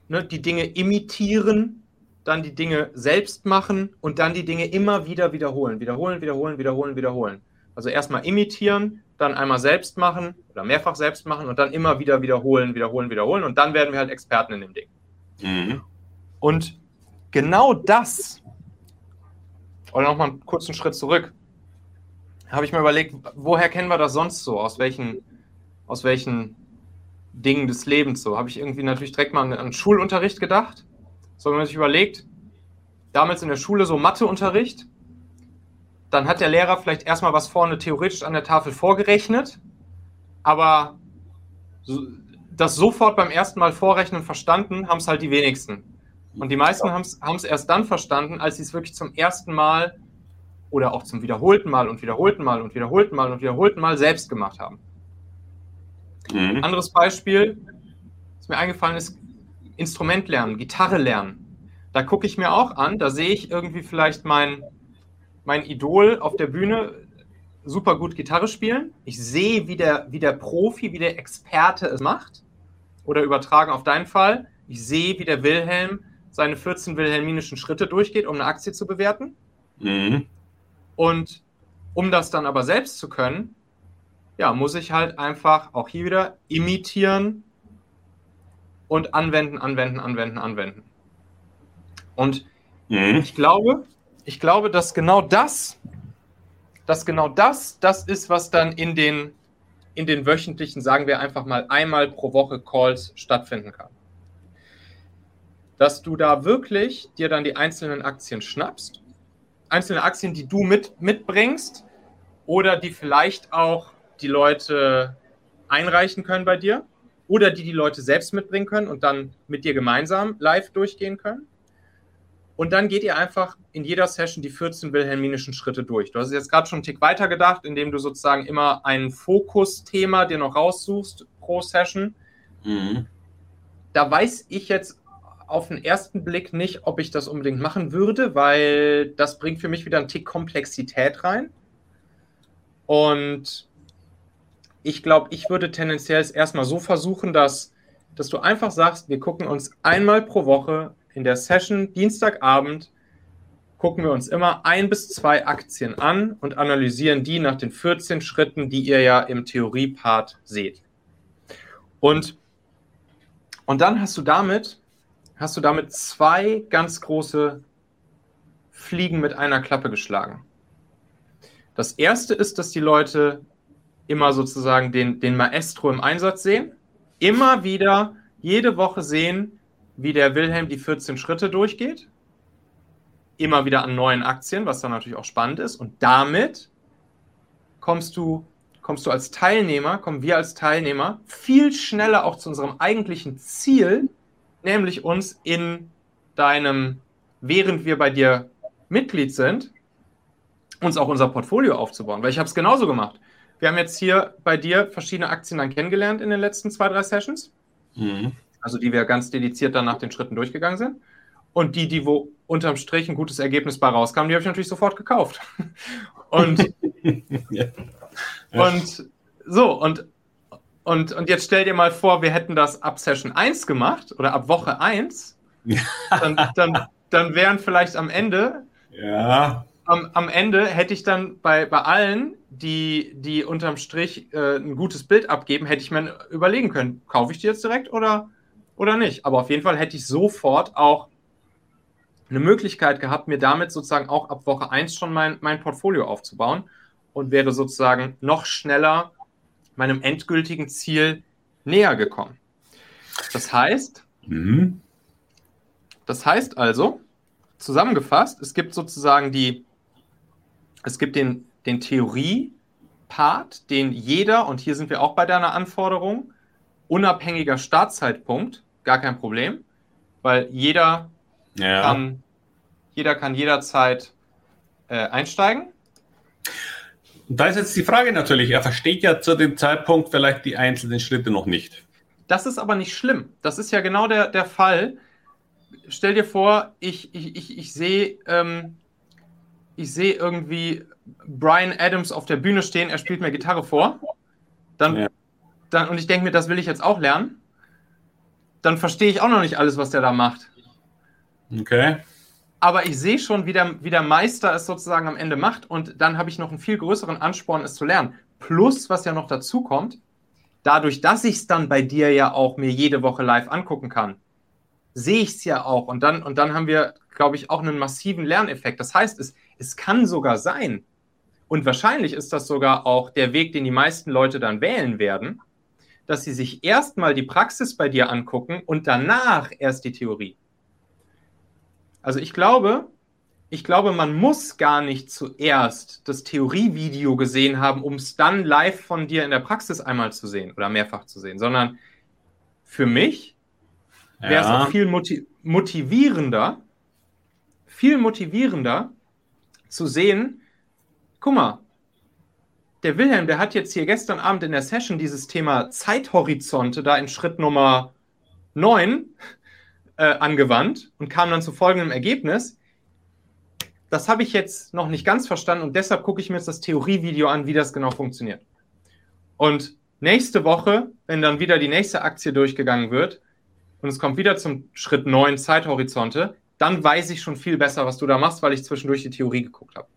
ne, die Dinge imitieren, dann die Dinge selbst machen und dann die Dinge immer wieder wiederholen. Wiederholen, wiederholen, wiederholen, wiederholen. Also erstmal imitieren, dann einmal selbst machen oder mehrfach selbst machen und dann immer wieder wiederholen, wiederholen, wiederholen und dann werden wir halt Experten in dem Ding. Mhm. Und genau das, oder nochmal einen kurzen Schritt zurück, habe ich mir überlegt, woher kennen wir das sonst so? Aus welchen, aus welchen Dingen des Lebens so? Habe ich irgendwie natürlich direkt mal an, an Schulunterricht gedacht. So, wenn man sich überlegt, damals in der Schule so Matheunterricht, dann hat der Lehrer vielleicht erstmal was vorne theoretisch an der Tafel vorgerechnet, aber das sofort beim ersten Mal vorrechnen verstanden, haben es halt die wenigsten. Und die meisten haben es erst dann verstanden, als sie es wirklich zum ersten Mal oder auch zum wiederholten Mal und wiederholten Mal und wiederholten Mal und wiederholten Mal selbst gemacht haben. Mhm. Anderes Beispiel, was mir eingefallen ist, Instrument lernen, Gitarre lernen. Da gucke ich mir auch an, da sehe ich irgendwie vielleicht mein, mein Idol auf der Bühne super gut Gitarre spielen. Ich sehe, wie der, wie der Profi, wie der Experte es macht. Oder übertragen auf deinen Fall. Ich sehe, wie der Wilhelm seine 14 wilhelminischen Schritte durchgeht, um eine Aktie zu bewerten. Mhm. Und um das dann aber selbst zu können, ja, muss ich halt einfach auch hier wieder imitieren und anwenden, anwenden, anwenden, anwenden. Und mhm. ich glaube, ich glaube, dass genau das, dass genau das, das ist, was dann in den, in den wöchentlichen, sagen wir einfach mal einmal pro Woche Calls stattfinden kann dass du da wirklich dir dann die einzelnen Aktien schnappst. Einzelne Aktien, die du mit, mitbringst oder die vielleicht auch die Leute einreichen können bei dir oder die die Leute selbst mitbringen können und dann mit dir gemeinsam live durchgehen können. Und dann geht ihr einfach in jeder Session die 14 wilhelminischen Schritte durch. Du hast jetzt gerade schon einen Tick weiter gedacht, indem du sozusagen immer ein Fokusthema dir noch raussuchst pro Session. Mhm. Da weiß ich jetzt auf den ersten Blick nicht, ob ich das unbedingt machen würde, weil das bringt für mich wieder einen Tick Komplexität rein. Und ich glaube, ich würde tendenziell es erstmal so versuchen, dass, dass du einfach sagst, wir gucken uns einmal pro Woche in der Session Dienstagabend, gucken wir uns immer ein bis zwei Aktien an und analysieren die nach den 14 Schritten, die ihr ja im Theorie-Part seht. Und, und dann hast du damit hast du damit zwei ganz große Fliegen mit einer Klappe geschlagen. Das erste ist, dass die Leute immer sozusagen den, den Maestro im Einsatz sehen, immer wieder jede Woche sehen, wie der Wilhelm die 14 Schritte durchgeht, immer wieder an neuen Aktien, was dann natürlich auch spannend ist. Und damit kommst du, kommst du als Teilnehmer, kommen wir als Teilnehmer viel schneller auch zu unserem eigentlichen Ziel, nämlich uns in deinem, während wir bei dir Mitglied sind, uns auch unser Portfolio aufzubauen. Weil ich habe es genauso gemacht. Wir haben jetzt hier bei dir verschiedene Aktien dann kennengelernt in den letzten zwei, drei Sessions. Mhm. Also die wir ganz dediziert dann nach den Schritten durchgegangen sind. Und die, die wo unterm Strich ein gutes Ergebnis bei rauskam, die habe ich natürlich sofort gekauft. Und, ja. und so, und und, und jetzt stell dir mal vor, wir hätten das ab Session 1 gemacht oder ab Woche 1. Dann, dann, dann wären vielleicht am Ende. Ja. Am, am Ende hätte ich dann bei, bei allen, die, die unterm Strich äh, ein gutes Bild abgeben, hätte ich mir überlegen können, kaufe ich die jetzt direkt oder, oder nicht. Aber auf jeden Fall hätte ich sofort auch eine Möglichkeit gehabt, mir damit sozusagen auch ab Woche 1 schon mein, mein Portfolio aufzubauen und wäre sozusagen noch schneller meinem endgültigen Ziel näher gekommen. Das heißt, mhm. das heißt also, zusammengefasst, es gibt sozusagen die, es gibt den, den Theorie-Part, den jeder, und hier sind wir auch bei deiner Anforderung, unabhängiger Startzeitpunkt, gar kein Problem, weil jeder ja. kann, jeder kann jederzeit äh, einsteigen. Da ist jetzt die Frage natürlich, er versteht ja zu dem Zeitpunkt vielleicht die einzelnen Schritte noch nicht. Das ist aber nicht schlimm. Das ist ja genau der, der Fall. Stell dir vor, ich, ich, ich, ich sehe ähm, seh irgendwie Brian Adams auf der Bühne stehen, er spielt mir Gitarre vor. Dann, ja. dann, und ich denke mir, das will ich jetzt auch lernen. Dann verstehe ich auch noch nicht alles, was der da macht. Okay aber ich sehe schon, wie der, wie der Meister es sozusagen am Ende macht und dann habe ich noch einen viel größeren Ansporn, es zu lernen. Plus, was ja noch dazu kommt, dadurch, dass ich es dann bei dir ja auch mir jede Woche live angucken kann, sehe ich es ja auch und dann, und dann haben wir, glaube ich, auch einen massiven Lerneffekt. Das heißt, es, es kann sogar sein, und wahrscheinlich ist das sogar auch der Weg, den die meisten Leute dann wählen werden, dass sie sich erstmal die Praxis bei dir angucken und danach erst die Theorie. Also ich glaube, ich glaube, man muss gar nicht zuerst das Theorievideo gesehen haben, um es dann live von dir in der Praxis einmal zu sehen oder mehrfach zu sehen, sondern für mich wäre es ja. auch viel motivierender, viel motivierender zu sehen, guck mal, der Wilhelm, der hat jetzt hier gestern Abend in der Session dieses Thema Zeithorizonte da in Schritt Nummer 9 äh, angewandt und kam dann zu folgendem Ergebnis. Das habe ich jetzt noch nicht ganz verstanden und deshalb gucke ich mir jetzt das Theorievideo an, wie das genau funktioniert. Und nächste Woche, wenn dann wieder die nächste Aktie durchgegangen wird und es kommt wieder zum Schritt 9 Zeithorizonte, dann weiß ich schon viel besser, was du da machst, weil ich zwischendurch die Theorie geguckt habe.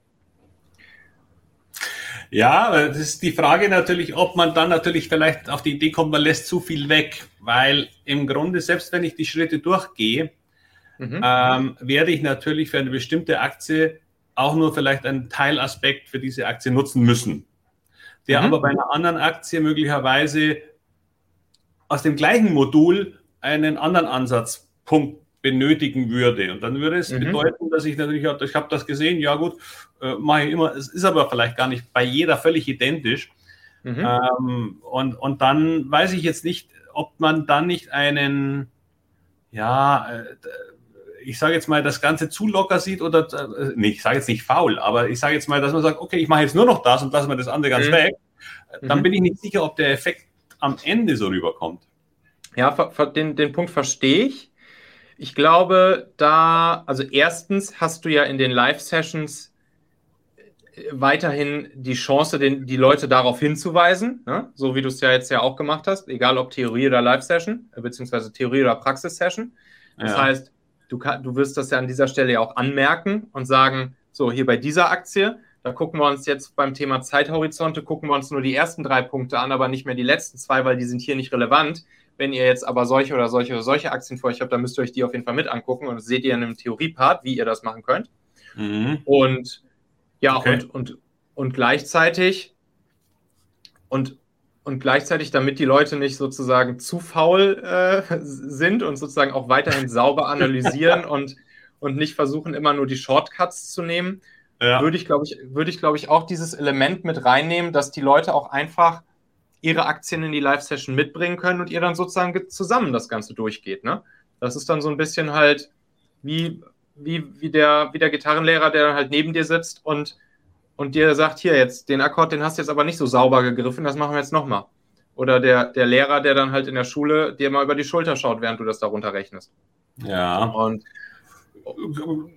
Ja, das ist die Frage natürlich, ob man dann natürlich vielleicht auf die Idee kommt, man lässt zu viel weg, weil im Grunde, selbst wenn ich die Schritte durchgehe, mhm. ähm, werde ich natürlich für eine bestimmte Aktie auch nur vielleicht einen Teilaspekt für diese Aktie nutzen müssen, der mhm. aber bei einer anderen Aktie möglicherweise aus dem gleichen Modul einen anderen Ansatzpunkt benötigen würde. Und dann würde es mhm. bedeuten, dass ich natürlich, ich habe das gesehen, ja gut, äh, mache ich immer, es ist aber vielleicht gar nicht bei jeder völlig identisch. Mhm. Ähm, und, und dann weiß ich jetzt nicht, ob man dann nicht einen, ja, äh, ich sage jetzt mal, das Ganze zu locker sieht oder, äh, nee, ich sage jetzt nicht faul, aber ich sage jetzt mal, dass man sagt, okay, ich mache jetzt nur noch das und lasse mir das andere ganz mhm. weg. Dann mhm. bin ich nicht sicher, ob der Effekt am Ende so rüberkommt. Ja, den, den Punkt verstehe ich. Ich glaube, da, also erstens hast du ja in den Live-Sessions äh, weiterhin die Chance, den, die Leute darauf hinzuweisen, ne? so wie du es ja jetzt ja auch gemacht hast, egal ob Theorie oder Live-Session, äh, beziehungsweise Theorie oder Praxis-Session. Das ja. heißt, du, kann, du wirst das ja an dieser Stelle ja auch anmerken und sagen, so hier bei dieser Aktie, da gucken wir uns jetzt beim Thema Zeithorizonte, gucken wir uns nur die ersten drei Punkte an, aber nicht mehr die letzten zwei, weil die sind hier nicht relevant. Wenn ihr jetzt aber solche oder solche oder solche Aktien vor euch habt, dann müsst ihr euch die auf jeden Fall mit angucken und das seht ihr in einem Theoriepart, wie ihr das machen könnt. Mhm. Und ja, okay. und, und, und gleichzeitig und, und gleichzeitig, damit die Leute nicht sozusagen zu faul äh, sind und sozusagen auch weiterhin sauber analysieren und, und nicht versuchen, immer nur die Shortcuts zu nehmen, ja. würde ich, glaube ich, würde ich, glaube ich, auch dieses Element mit reinnehmen, dass die Leute auch einfach ihre Aktien in die Live-Session mitbringen können und ihr dann sozusagen zusammen das Ganze durchgeht. Ne? Das ist dann so ein bisschen halt wie, wie, wie, der, wie der Gitarrenlehrer, der dann halt neben dir sitzt und, und dir sagt, hier jetzt, den Akkord, den hast du jetzt aber nicht so sauber gegriffen, das machen wir jetzt nochmal. Oder der, der Lehrer, der dann halt in der Schule dir mal über die Schulter schaut, während du das darunter rechnest. Ja. Und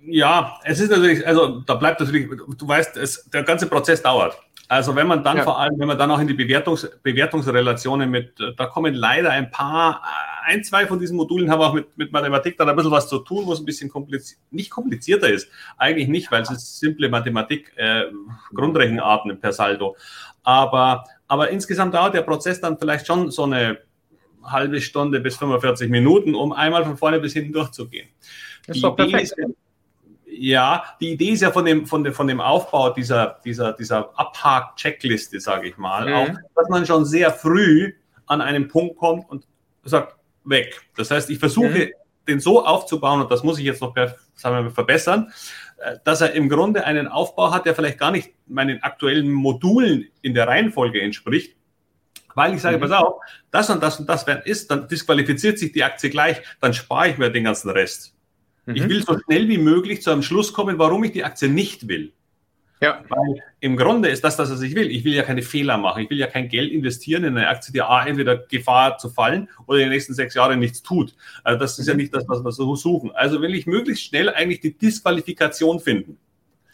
ja, es ist natürlich, also da bleibt natürlich, du weißt, es, der ganze Prozess dauert. Also wenn man dann ja. vor allem, wenn man dann auch in die Bewertungs, Bewertungsrelationen mit, da kommen leider ein paar, ein, zwei von diesen Modulen haben auch mit, mit Mathematik dann ein bisschen was zu tun, wo es ein bisschen kompliziert, nicht komplizierter ist. Eigentlich nicht, weil es ist simple Mathematik, äh, Grundrechenarten per Saldo. Aber, aber insgesamt dauert der Prozess dann vielleicht schon so eine halbe Stunde bis 45 Minuten, um einmal von vorne bis hinten durchzugehen. Das ist doch perfekt. Ist, ja, die Idee ist ja von dem, von dem, von dem Aufbau dieser, dieser, dieser Abhak-Checkliste, sage ich mal, mhm. auch, dass man schon sehr früh an einen Punkt kommt und sagt, weg. Das heißt, ich versuche mhm. den so aufzubauen, und das muss ich jetzt noch sagen wir, verbessern, äh, dass er im Grunde einen Aufbau hat, der vielleicht gar nicht meinen aktuellen Modulen in der Reihenfolge entspricht, weil ich sage, mhm. pass auf, das und das und das wenn ist, dann disqualifiziert sich die Aktie gleich, dann spare ich mir den ganzen Rest. Mhm. Ich will so schnell wie möglich zu einem Schluss kommen, warum ich die Aktie nicht will. Ja. Weil im Grunde ist das, das, was ich will. Ich will ja keine Fehler machen. Ich will ja kein Geld investieren in eine Aktie, die A, entweder Gefahr zu fallen oder in den nächsten sechs Jahren nichts tut. Also das ist mhm. ja nicht das, was wir so suchen. Also will ich möglichst schnell eigentlich die Disqualifikation finden.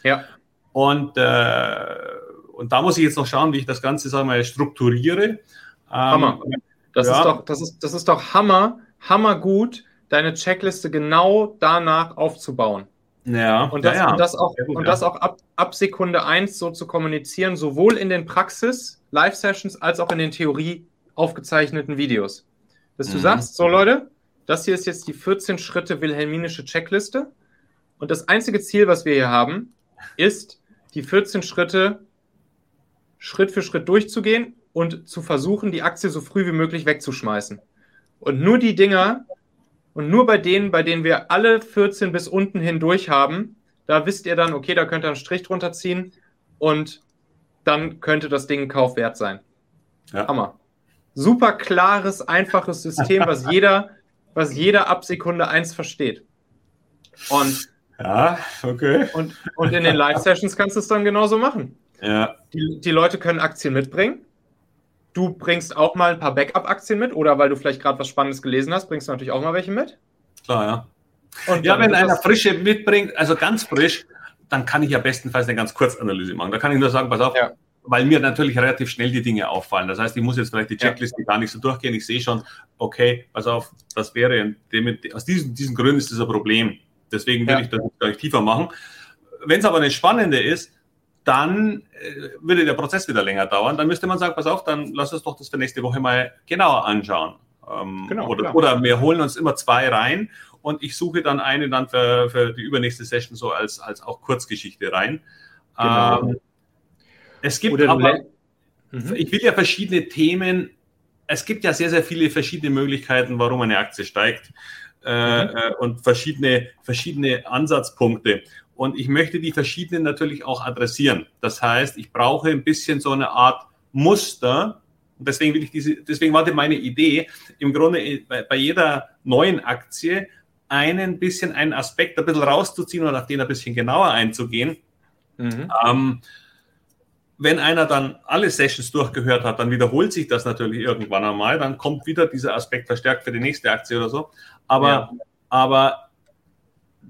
Ja. Und, äh, und da muss ich jetzt noch schauen, wie ich das Ganze, sagen wir mal, strukturiere. Ähm, Hammer. Das, ja. ist doch, das, ist, das ist doch Hammer, Hammer gut, deine Checkliste genau danach aufzubauen. Ja, und das, ja, Und das auch, gut, und das auch ab, ab Sekunde 1 so zu kommunizieren, sowohl in den Praxis-Live-Sessions als auch in den Theorie aufgezeichneten Videos. Dass du mhm. sagst, so Leute, das hier ist jetzt die 14 Schritte wilhelminische Checkliste. Und das einzige Ziel, was wir hier haben, ist, die 14 Schritte Schritt für Schritt durchzugehen und zu versuchen, die Aktie so früh wie möglich wegzuschmeißen. Und nur die Dinger, und nur bei denen, bei denen wir alle 14 bis unten hindurch haben, da wisst ihr dann, okay, da könnt ihr einen Strich drunter ziehen und dann könnte das Ding Kauf wert sein. Ja. Hammer. Super klares, einfaches System, was jeder, was jeder ab Sekunde 1 versteht. Und Ja, okay. Und, und in den Live-Sessions kannst du es dann genauso machen. Ja. Die, die Leute können Aktien mitbringen. Du bringst auch mal ein paar Backup-Aktien mit oder weil du vielleicht gerade was Spannendes gelesen hast, bringst du natürlich auch mal welche mit. Klar, ja. Und ja, wenn einer frische mitbringt, also ganz frisch, dann kann ich ja bestenfalls eine ganz Kurzanalyse machen. Da kann ich nur sagen, pass auf, ja. weil mir natürlich relativ schnell die Dinge auffallen. Das heißt, ich muss jetzt vielleicht die Checkliste ja. gar nicht so durchgehen. Ich sehe schon, okay, pass auf, das wäre, aus diesen, diesen Gründen ist das ein Problem. Deswegen will ja. ich das gar nicht tiefer machen. Wenn es aber eine spannende ist, dann äh, würde der Prozess wieder länger dauern. Dann müsste man sagen, pass auf, dann lass uns doch das für nächste Woche mal genauer anschauen. Ähm, genau, oder, oder, wir holen uns immer zwei rein und ich suche dann eine dann für, für die übernächste Session so als, als auch Kurzgeschichte rein. Genau. Ähm, es gibt oder aber, mhm. ich will ja verschiedene Themen, es gibt ja sehr, sehr viele verschiedene Möglichkeiten, warum eine Aktie steigt äh, mhm. äh, und verschiedene, verschiedene Ansatzpunkte. Und ich möchte die verschiedenen natürlich auch adressieren. Das heißt, ich brauche ein bisschen so eine Art Muster. Und deswegen will ich diese, deswegen war meine Idee, im Grunde äh, bei, bei jeder neuen Aktie einen bisschen einen Aspekt ein bisschen rauszuziehen und auf den ein bisschen genauer einzugehen. Mhm. Ähm, wenn einer dann alle Sessions durchgehört hat, dann wiederholt sich das natürlich irgendwann einmal, dann kommt wieder dieser Aspekt verstärkt für die nächste Aktie oder so. Aber, ja. aber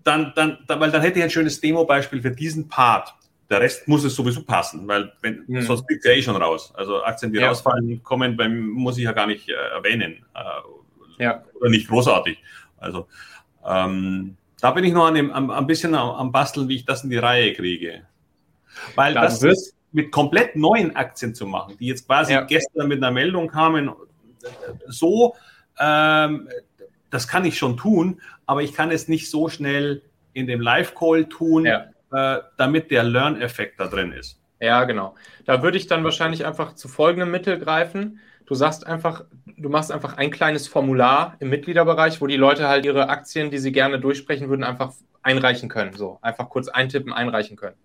dann, dann, dann, weil dann hätte ich ein schönes Demo-Beispiel für diesen Part. Der Rest muss es sowieso passen, weil wenn, mhm. sonst fliegt ja eh schon raus. Also Aktien, die ja. rausfallen, kommen, beim, muss ich ja gar nicht äh, erwähnen. Äh, ja. Oder nicht großartig. Also ähm, da bin ich noch an dem, am, ein bisschen am, am, Basteln, wie ich das in die Reihe kriege. Weil Klar, das ist mit komplett neuen Aktien zu machen, die jetzt quasi ja. gestern mit einer Meldung kamen, so, ähm, das kann ich schon tun, aber ich kann es nicht so schnell in dem Live-Call tun, ja. äh, damit der Learn-Effekt da drin ist. Ja, genau. Da würde ich dann wahrscheinlich einfach zu folgendem Mittel greifen. Du sagst einfach, du machst einfach ein kleines Formular im Mitgliederbereich, wo die Leute halt ihre Aktien, die sie gerne durchsprechen würden, einfach einreichen können. So, einfach kurz eintippen, einreichen können.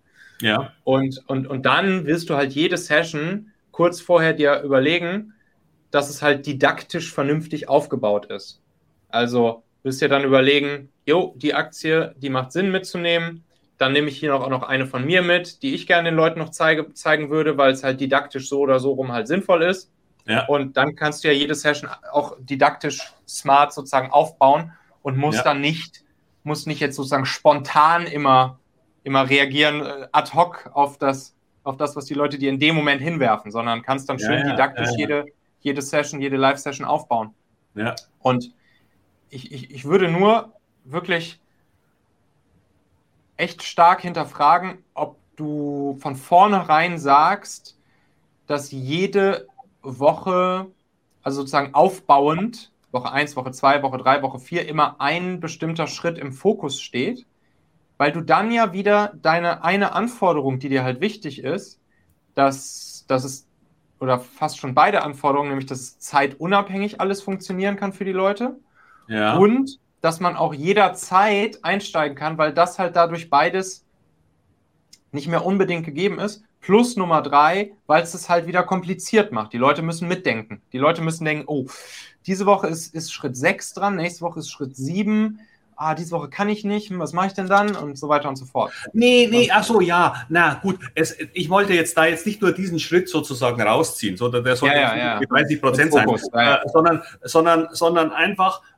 Ja. Und, und, und dann wirst du halt jede Session kurz vorher dir überlegen, dass es halt didaktisch vernünftig aufgebaut ist. Also wirst dir dann überlegen, jo, die Aktie, die macht Sinn mitzunehmen. Dann nehme ich hier noch, auch noch eine von mir mit, die ich gerne den Leuten noch zeige, zeigen würde, weil es halt didaktisch so oder so rum halt sinnvoll ist. Ja. Und dann kannst du ja jede Session auch didaktisch smart sozusagen aufbauen und musst ja. dann nicht, musst nicht jetzt sozusagen spontan immer, immer reagieren, äh, ad hoc auf das, auf das, was die Leute dir in dem Moment hinwerfen, sondern kannst dann schön ja, didaktisch Jede, jede Session, jede Live-Session aufbauen. Ja. Und ich, ich, ich würde nur wirklich echt stark hinterfragen, ob du von vornherein sagst, dass jede Woche, also sozusagen aufbauend, Woche 1, Woche 2, Woche 3, Woche 4, immer ein bestimmter Schritt im Fokus steht, weil du dann ja wieder deine eine Anforderung, die dir halt wichtig ist, dass, dass es, oder fast schon beide Anforderungen, nämlich dass es zeitunabhängig alles funktionieren kann für die Leute ja. Und dass man auch jederzeit einsteigen kann, weil das halt dadurch beides nicht mehr unbedingt gegeben ist. Plus Nummer drei, weil es es halt wieder kompliziert macht. Die Leute müssen mitdenken. Die Leute müssen denken, oh, diese Woche ist, ist Schritt 6 dran, nächste Woche ist Schritt 7. Ah, diese Woche kann ich nicht, was mache ich denn dann? Und so weiter und so fort. Nee, nee, ach so, ja, na gut. Es, ich wollte jetzt da jetzt nicht nur diesen Schritt sozusagen rausziehen, sondern der sollte ja, ja, ja. 30 Prozent sein, äh, sondern, sondern, sondern einfach hm,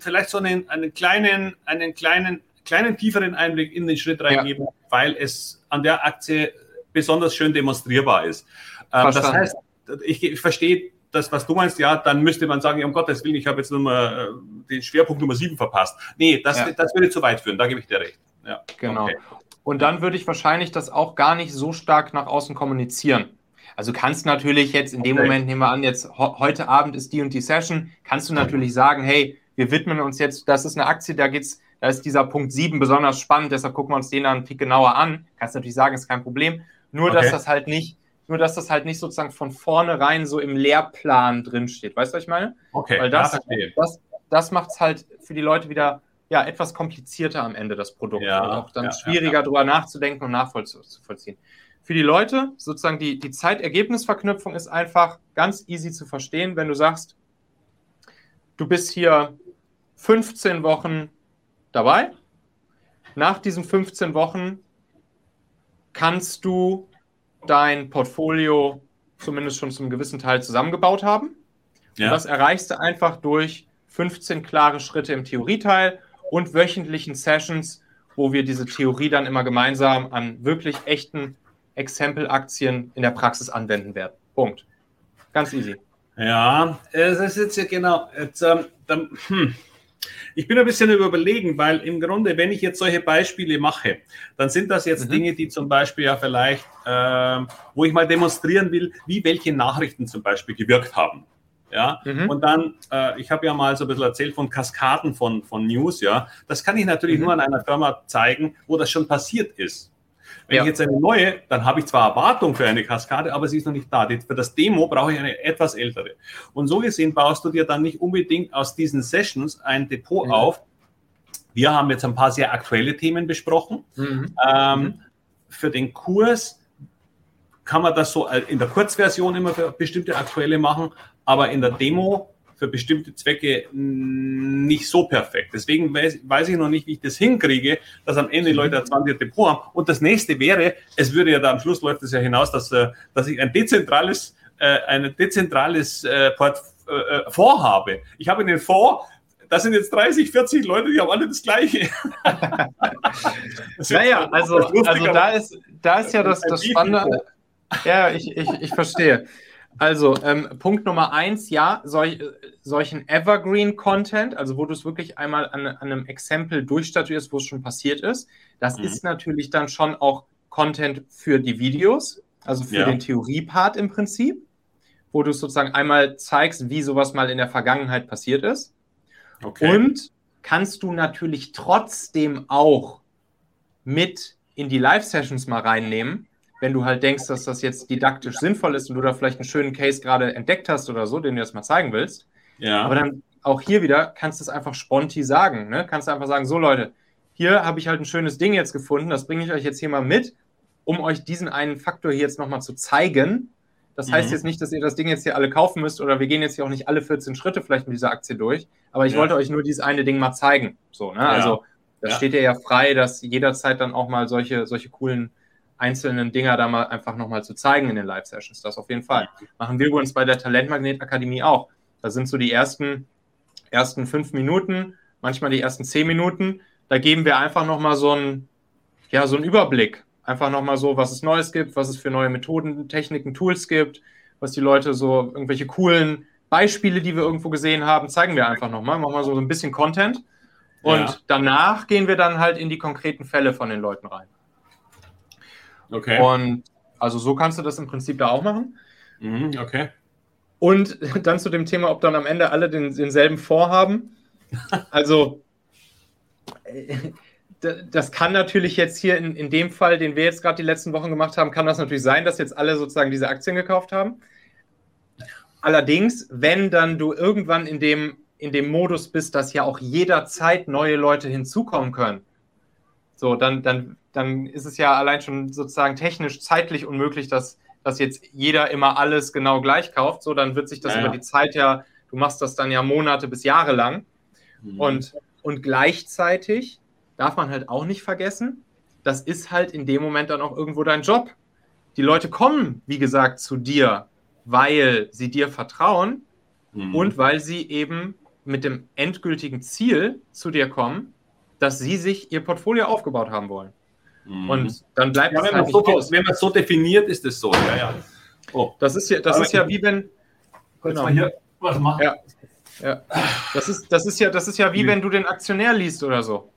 vielleicht so einen, einen kleinen, einen kleinen, kleinen tieferen Einblick in den Schritt reingeben, ja. weil es an der Aktie besonders schön demonstrierbar ist. Ähm, das heißt, ich, ich verstehe das, was du meinst, ja, dann müsste man sagen, um Gottes Willen, ich habe jetzt Nummer, äh, den Schwerpunkt Nummer 7 verpasst. Nee, das, ja. das würde zu weit führen, da gebe ich dir recht. Ja. Genau. Okay. Und dann würde ich wahrscheinlich das auch gar nicht so stark nach außen kommunizieren. Also kannst natürlich jetzt in dem okay. Moment, nehmen wir an, jetzt heute Abend ist die und die Session, kannst du natürlich sagen, hey, wir widmen uns jetzt, das ist eine Aktie, da geht's, da ist dieser Punkt 7 besonders spannend, deshalb gucken wir uns den dann einen Tick genauer an. Kannst natürlich sagen, ist kein Problem. Nur, okay. dass das halt nicht, nur, dass das halt nicht sozusagen von vornherein so im Lehrplan drinsteht. Weißt du, was ich meine? Okay, Weil das, das, das macht es halt für die Leute wieder ja, etwas komplizierter am Ende, das Produkt. Ja, und auch dann ja, schwieriger ja, drüber nachzudenken und nachvollziehen. Für die Leute, sozusagen die, die Zeitergebnisverknüpfung ist einfach ganz easy zu verstehen, wenn du sagst, du bist hier 15 Wochen dabei nach diesen 15 Wochen kannst du dein Portfolio zumindest schon zum gewissen Teil zusammengebaut haben. Ja. Und das erreichst du einfach durch 15 klare Schritte im Theorieteil und wöchentlichen Sessions, wo wir diese Theorie dann immer gemeinsam an wirklich echten Exempel-Aktien in der Praxis anwenden werden. Punkt. Ganz easy. Ja, es ist jetzt ja genau. Jetzt, ähm, dann, hm. Ich bin ein bisschen überlegen, weil im Grunde, wenn ich jetzt solche Beispiele mache, dann sind das jetzt mhm. Dinge, die zum Beispiel ja vielleicht, äh, wo ich mal demonstrieren will, wie welche Nachrichten zum Beispiel gewirkt haben. Ja, mhm. und dann, äh, ich habe ja mal so ein bisschen erzählt von Kaskaden von, von News, ja. Das kann ich natürlich mhm. nur an einer Firma zeigen, wo das schon passiert ist. Wenn ja. ich jetzt eine neue, dann habe ich zwar Erwartung für eine Kaskade, aber sie ist noch nicht da. Für das Demo brauche ich eine etwas ältere. Und so gesehen baust du dir dann nicht unbedingt aus diesen Sessions ein Depot ja. auf. Wir haben jetzt ein paar sehr aktuelle Themen besprochen. Mhm. Ähm, mhm. Für den Kurs kann man das so in der Kurzversion immer für bestimmte aktuelle machen, aber in der Demo für bestimmte Zwecke nicht so perfekt. Deswegen weiß, weiß, ich noch nicht, wie ich das hinkriege, dass am Ende die Leute ein 20 Depot haben. Und das nächste wäre, es würde ja da am Schluss läuft es ja hinaus, dass, äh, dass ich ein dezentrales, äh, ein dezentrales äh, Port, äh, Fonds habe. Ich habe einen Fonds, das sind jetzt 30, 40 Leute, die haben alle das Gleiche. naja, also, also da ist, da ist ja das, das Spannende. Ja, ich, ich, ich verstehe. Also, ähm, Punkt Nummer eins, ja, solch, solchen Evergreen-Content, also wo du es wirklich einmal an, an einem Exempel durchstatuierst, wo es schon passiert ist, das mhm. ist natürlich dann schon auch Content für die Videos, also für ja. den Theorie-Part im Prinzip, wo du sozusagen einmal zeigst, wie sowas mal in der Vergangenheit passiert ist. Okay. Und kannst du natürlich trotzdem auch mit in die Live-Sessions mal reinnehmen, wenn du halt denkst, dass das jetzt didaktisch sinnvoll ist und du da vielleicht einen schönen Case gerade entdeckt hast oder so, den du jetzt mal zeigen willst. Ja. Aber dann auch hier wieder kannst du es einfach sponti sagen. Ne? Kannst du einfach sagen, so Leute, hier habe ich halt ein schönes Ding jetzt gefunden, das bringe ich euch jetzt hier mal mit, um euch diesen einen Faktor hier jetzt nochmal zu zeigen. Das heißt mhm. jetzt nicht, dass ihr das Ding jetzt hier alle kaufen müsst oder wir gehen jetzt hier auch nicht alle 14 Schritte vielleicht mit dieser Aktie durch, aber ich ja. wollte euch nur dieses eine Ding mal zeigen. So, ne? Ja. Also das ja. steht ihr ja frei, dass jederzeit dann auch mal solche, solche coolen einzelnen Dinger da mal einfach nochmal zu zeigen in den Live-Sessions. Das auf jeden Fall. Machen wir uns bei der Talentmagnet Akademie auch. Da sind so die ersten, ersten fünf Minuten, manchmal die ersten zehn Minuten. Da geben wir einfach nochmal so einen, ja, so einen Überblick. Einfach nochmal so, was es Neues gibt, was es für neue Methoden, Techniken, Tools gibt, was die Leute so, irgendwelche coolen Beispiele, die wir irgendwo gesehen haben, zeigen wir einfach nochmal. Machen wir so ein bisschen Content. Und ja. danach gehen wir dann halt in die konkreten Fälle von den Leuten rein. Okay. Und also so kannst du das im Prinzip da auch machen. Mhm, okay. Und dann zu dem Thema, ob dann am Ende alle den, denselben vorhaben. Also das kann natürlich jetzt hier in, in dem Fall, den wir jetzt gerade die letzten Wochen gemacht haben, kann das natürlich sein, dass jetzt alle sozusagen diese Aktien gekauft haben. Allerdings, wenn dann du irgendwann in dem, in dem Modus bist, dass ja auch jederzeit neue Leute hinzukommen können, so, dann, dann dann ist es ja allein schon sozusagen technisch zeitlich unmöglich, dass, dass jetzt jeder immer alles genau gleich kauft. So, dann wird sich das ja, über die Zeit ja, du machst das dann ja Monate bis Jahre lang. Mhm. Und, und gleichzeitig darf man halt auch nicht vergessen, das ist halt in dem Moment dann auch irgendwo dein Job. Die Leute kommen, wie gesagt, zu dir, weil sie dir vertrauen mhm. und weil sie eben mit dem endgültigen Ziel zu dir kommen, dass sie sich ihr Portfolio aufgebaut haben wollen. Mhm. Und dann bleibt ja, es wenn, halt man so, aus. wenn man es so definiert, ist es so. Ja, ja. Oh. Das ist ja, das ist ja wie wenn. Genau. Hier was machen. Ja. Ja. Das ist, das ist ja, das ist ja wie mhm. wenn du den Aktionär liest oder so.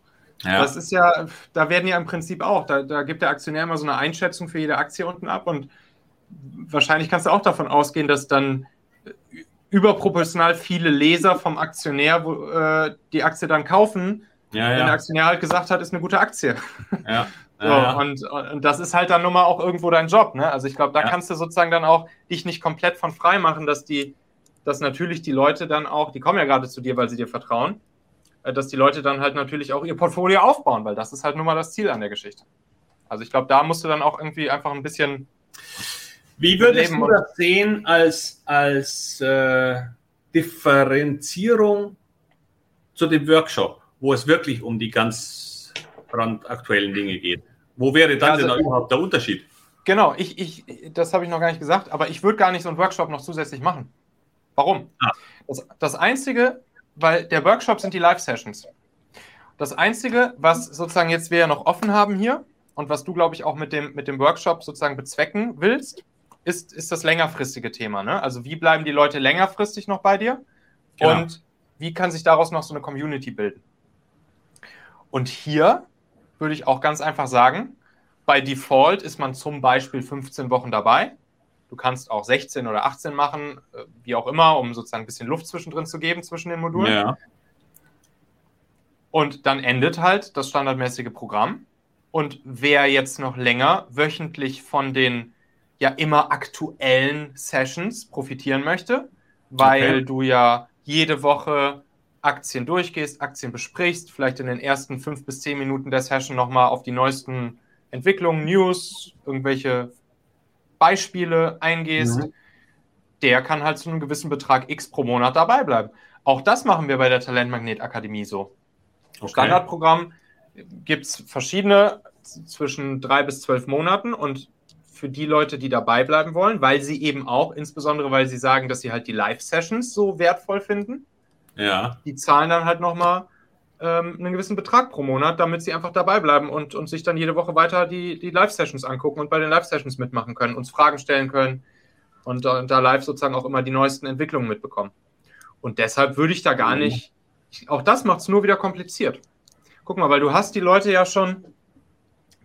Ja. Das ist ja, da werden ja im Prinzip auch, da, da gibt der Aktionär immer so eine Einschätzung für jede Aktie unten ab und wahrscheinlich kannst du auch davon ausgehen, dass dann überproportional viele Leser vom Aktionär äh, die Aktie dann kaufen, ja, wenn der Aktionär halt gesagt hat, ist eine gute Aktie. Ja. So, ja. und, und, das ist halt dann nun mal auch irgendwo dein Job. Ne? Also ich glaube, da ja. kannst du sozusagen dann auch dich nicht komplett von frei machen, dass die, dass natürlich die Leute dann auch, die kommen ja gerade zu dir, weil sie dir vertrauen, äh, dass die Leute dann halt natürlich auch ihr Portfolio aufbauen, weil das ist halt nun mal das Ziel an der Geschichte. Also ich glaube, da musst du dann auch irgendwie einfach ein bisschen. Wie würdest du das sehen als, als äh, Differenzierung zu dem Workshop, wo es wirklich um die ganz brandaktuellen Dinge geht. Wo wäre dann also, denn überhaupt der Unterschied? Genau, ich, ich, das habe ich noch gar nicht gesagt, aber ich würde gar nicht so einen Workshop noch zusätzlich machen. Warum? Ah. Das, das Einzige, weil der Workshop sind die Live-Sessions. Das Einzige, was sozusagen jetzt wir ja noch offen haben hier und was du, glaube ich, auch mit dem, mit dem Workshop sozusagen bezwecken willst, ist, ist das längerfristige Thema. Ne? Also wie bleiben die Leute längerfristig noch bei dir genau. und wie kann sich daraus noch so eine Community bilden? Und hier würde ich auch ganz einfach sagen, bei Default ist man zum Beispiel 15 Wochen dabei. Du kannst auch 16 oder 18 machen, äh, wie auch immer, um sozusagen ein bisschen Luft zwischendrin zu geben zwischen den Modulen. Ja. Und dann endet halt das standardmäßige Programm. Und wer jetzt noch länger wöchentlich von den ja immer aktuellen Sessions profitieren möchte, weil okay. du ja jede Woche Aktien durchgehst, Aktien besprichst, vielleicht in den ersten fünf bis zehn Minuten der Session nochmal auf die neuesten Entwicklungen, News, irgendwelche Beispiele eingehst, mhm. der kann halt zu einem gewissen Betrag X pro Monat dabei bleiben. Auch das machen wir bei der Talentmagnet Akademie so. Okay. Standardprogramm gibt es verschiedene zwischen drei bis zwölf Monaten und für die Leute, die dabei bleiben wollen, weil sie eben auch, insbesondere weil sie sagen, dass sie halt die Live-Sessions so wertvoll finden, ja. die zahlen dann halt nochmal ähm, einen gewissen Betrag pro Monat, damit sie einfach dabei bleiben und, und sich dann jede Woche weiter die, die Live-Sessions angucken und bei den Live-Sessions mitmachen können, uns Fragen stellen können und, und da live sozusagen auch immer die neuesten Entwicklungen mitbekommen. Und deshalb würde ich da gar mhm. nicht, auch das macht es nur wieder kompliziert. Guck mal, weil du hast die Leute ja schon,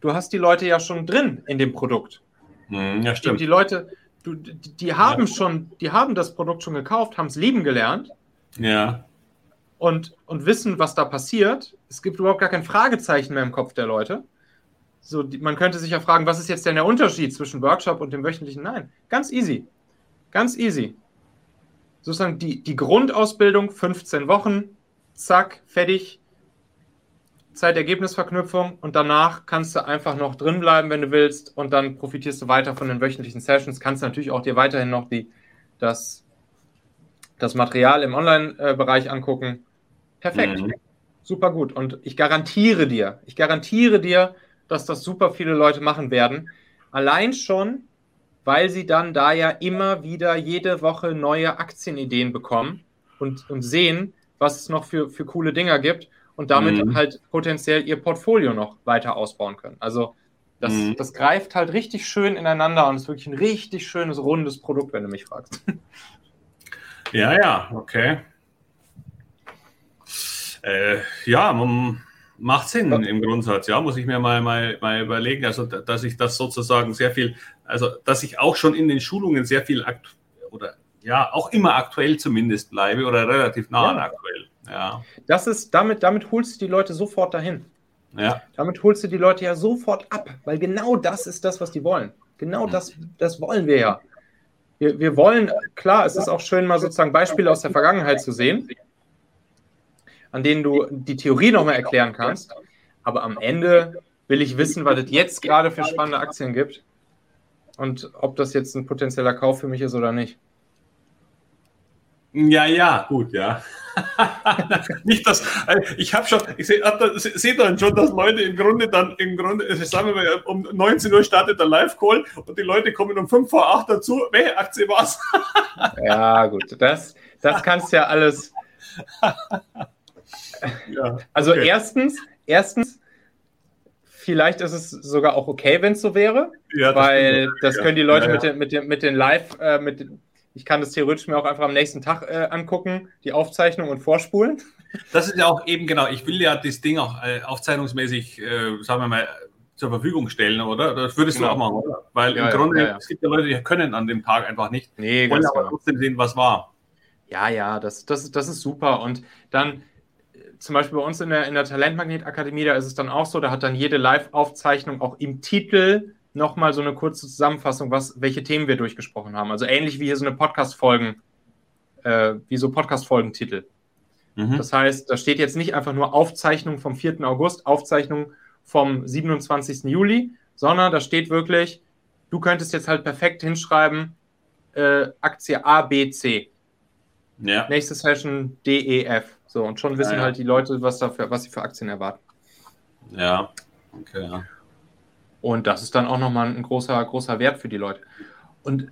du hast die Leute ja schon drin in dem Produkt. Mhm, ja, stimmt. Die, die Leute, du, die, die haben ja. schon, die haben das Produkt schon gekauft, haben es lieben gelernt. Ja und, und wissen, was da passiert. Es gibt überhaupt gar kein Fragezeichen mehr im Kopf der Leute. So, die, man könnte sich ja fragen, was ist jetzt denn der Unterschied zwischen Workshop und dem wöchentlichen? Nein, ganz easy. Ganz easy. Sozusagen die, die Grundausbildung, 15 Wochen, zack, fertig. Zeitergebnisverknüpfung und danach kannst du einfach noch drin bleiben, wenn du willst, und dann profitierst du weiter von den wöchentlichen Sessions. Kannst natürlich auch dir weiterhin noch die, das, das Material im Online-Bereich angucken Perfekt. Mhm. Super gut. Und ich garantiere dir, ich garantiere dir, dass das super viele Leute machen werden. Allein schon, weil sie dann da ja immer wieder jede Woche neue Aktienideen bekommen und, und sehen, was es noch für, für coole Dinger gibt und damit mhm. halt potenziell ihr Portfolio noch weiter ausbauen können. Also das, mhm. das greift halt richtig schön ineinander und ist wirklich ein richtig schönes, rundes Produkt, wenn du mich fragst. Ja, ja, okay. Äh, ja, macht Sinn im Grundsatz. Ja, muss ich mir mal, mal, mal überlegen. Also, dass ich das sozusagen sehr viel, also, dass ich auch schon in den Schulungen sehr viel oder ja, auch immer aktuell zumindest bleibe oder relativ nah ja. aktuell. Ja. Das ist, damit, damit holst du die Leute sofort dahin. Ja. Damit holst du die Leute ja sofort ab, weil genau das ist das, was die wollen. Genau das, das wollen wir ja. Wir, wir wollen, klar, es ist auch schön, mal sozusagen Beispiele aus der Vergangenheit zu sehen an denen du die Theorie nochmal erklären kannst. Aber am Ende will ich wissen, was es jetzt gerade für spannende Aktien gibt und ob das jetzt ein potenzieller Kauf für mich ist oder nicht. Ja, ja, gut, ja. nicht das, äh, ich habe schon, ich sehe seh dann schon, dass Leute im Grunde dann, im Grunde, sagen wir mal, um 19 Uhr startet der Live-Call und die Leute kommen um 5 vor 8 dazu, welche Aktie war's? ja, gut, das, das kannst ja alles, ja, also okay. erstens, erstens, vielleicht ist es sogar auch okay, wenn es so wäre, ja, das weil das können die Leute ja, mit, den, mit, den, mit den Live, äh, mit, ich kann das theoretisch mir auch einfach am nächsten Tag äh, angucken, die Aufzeichnung und vorspulen. Das ist ja auch eben genau, ich will ja das Ding auch äh, aufzeichnungsmäßig, äh, sagen wir mal, zur Verfügung stellen, oder? Das würdest genau. du auch machen, oder? Weil im Grunde, es gibt ja Leute, die können an dem Tag einfach nicht. Nee, wollen aber genau. trotzdem sehen, was war. Ja, ja, das, das, das ist super. Und dann, zum Beispiel bei uns in der, in der Talentmagnet-Akademie, da ist es dann auch so, da hat dann jede Live-Aufzeichnung auch im Titel nochmal so eine kurze Zusammenfassung, was, welche Themen wir durchgesprochen haben. Also ähnlich wie hier so eine Podcast-Folgen, äh, wie so Podcast-Folgentitel. Mhm. Das heißt, da steht jetzt nicht einfach nur Aufzeichnung vom 4. August, Aufzeichnung vom 27. Juli, sondern da steht wirklich, du könntest jetzt halt perfekt hinschreiben, äh, Aktie A, B, C. Ja. Nächste Session D, E, F. So, und schon wissen ja, ja. halt die Leute, was, dafür, was sie für Aktien erwarten. Ja, okay, ja. Und das ist dann auch nochmal ein großer, großer Wert für die Leute. Und,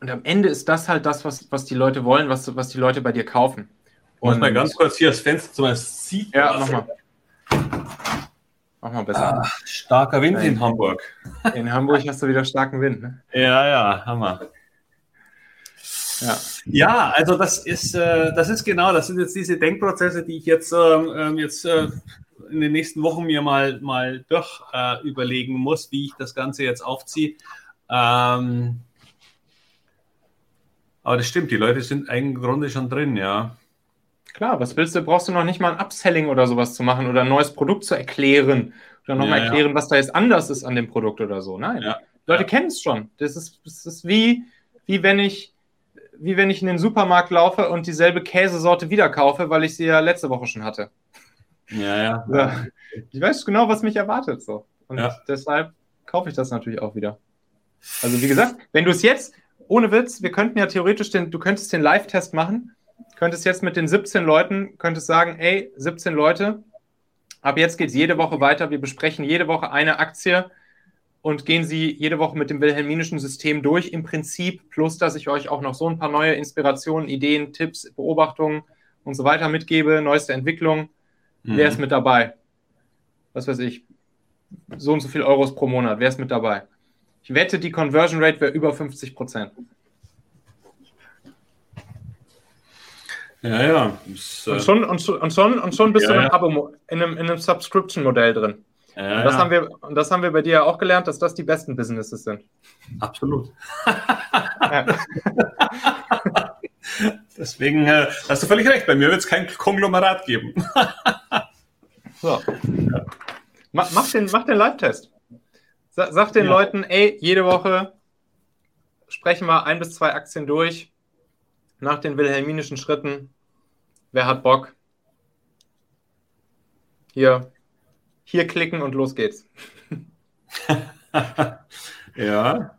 und am Ende ist das halt das, was, was die Leute wollen, was, was die Leute bei dir kaufen. Und Muss mal ganz kurz hier das Fenster zum Beispiel Ja, mach mal. Mach mal besser. Ah, starker Wind Nein. in Hamburg. In Hamburg hast du wieder starken Wind, ne? Ja, ja, Hammer. Ja. ja, also das ist, äh, das ist genau, das sind jetzt diese Denkprozesse, die ich jetzt, ähm jetzt äh, in den nächsten Wochen mir mal, mal durch äh, überlegen muss, wie ich das Ganze jetzt aufziehe. Ähm, aber das stimmt, die Leute sind im Grunde schon drin, ja. Klar, was willst du? Brauchst du noch nicht mal ein Upselling oder sowas zu machen oder ein neues Produkt zu erklären oder nochmal ja, erklären, ja. was da jetzt anders ist an dem Produkt oder so. Nein. Ja, Leute kennen es schon. Das ist, das ist wie, wie wenn ich wie wenn ich in den Supermarkt laufe und dieselbe Käsesorte wieder kaufe, weil ich sie ja letzte Woche schon hatte. Ja, ja. ja. Ich weiß genau, was mich erwartet. So. Und ja. deshalb kaufe ich das natürlich auch wieder. Also, wie gesagt, wenn du es jetzt, ohne Witz, wir könnten ja theoretisch den, du könntest den Live-Test machen, könntest jetzt mit den 17 Leuten, könntest sagen, ey, 17 Leute, ab jetzt geht es jede Woche weiter, wir besprechen jede Woche eine Aktie und gehen sie jede Woche mit dem wilhelminischen System durch, im Prinzip, plus dass ich euch auch noch so ein paar neue Inspirationen, Ideen, Tipps, Beobachtungen und so weiter mitgebe, neueste Entwicklung. Mhm. Wer ist mit dabei? Was weiß ich, so und so viel Euros pro Monat, wer ist mit dabei? Ich wette, die Conversion Rate wäre über 50 Prozent. Ja, ja. Das, und, schon, und, schon, und schon bist ja, du in einem, Abo, in einem, in einem Subscription-Modell drin. Ja, und, das ja. haben wir, und das haben wir bei dir ja auch gelernt, dass das die besten Businesses sind. Absolut. Deswegen äh, hast du völlig recht, bei mir wird es kein Konglomerat geben. so. Ja. Mach, mach, den, mach den Live-Test. Sag, sag den Leuten, ey, jede Woche sprechen wir ein bis zwei Aktien durch nach den wilhelminischen Schritten. Wer hat Bock? Hier, hier klicken und los geht's. ja.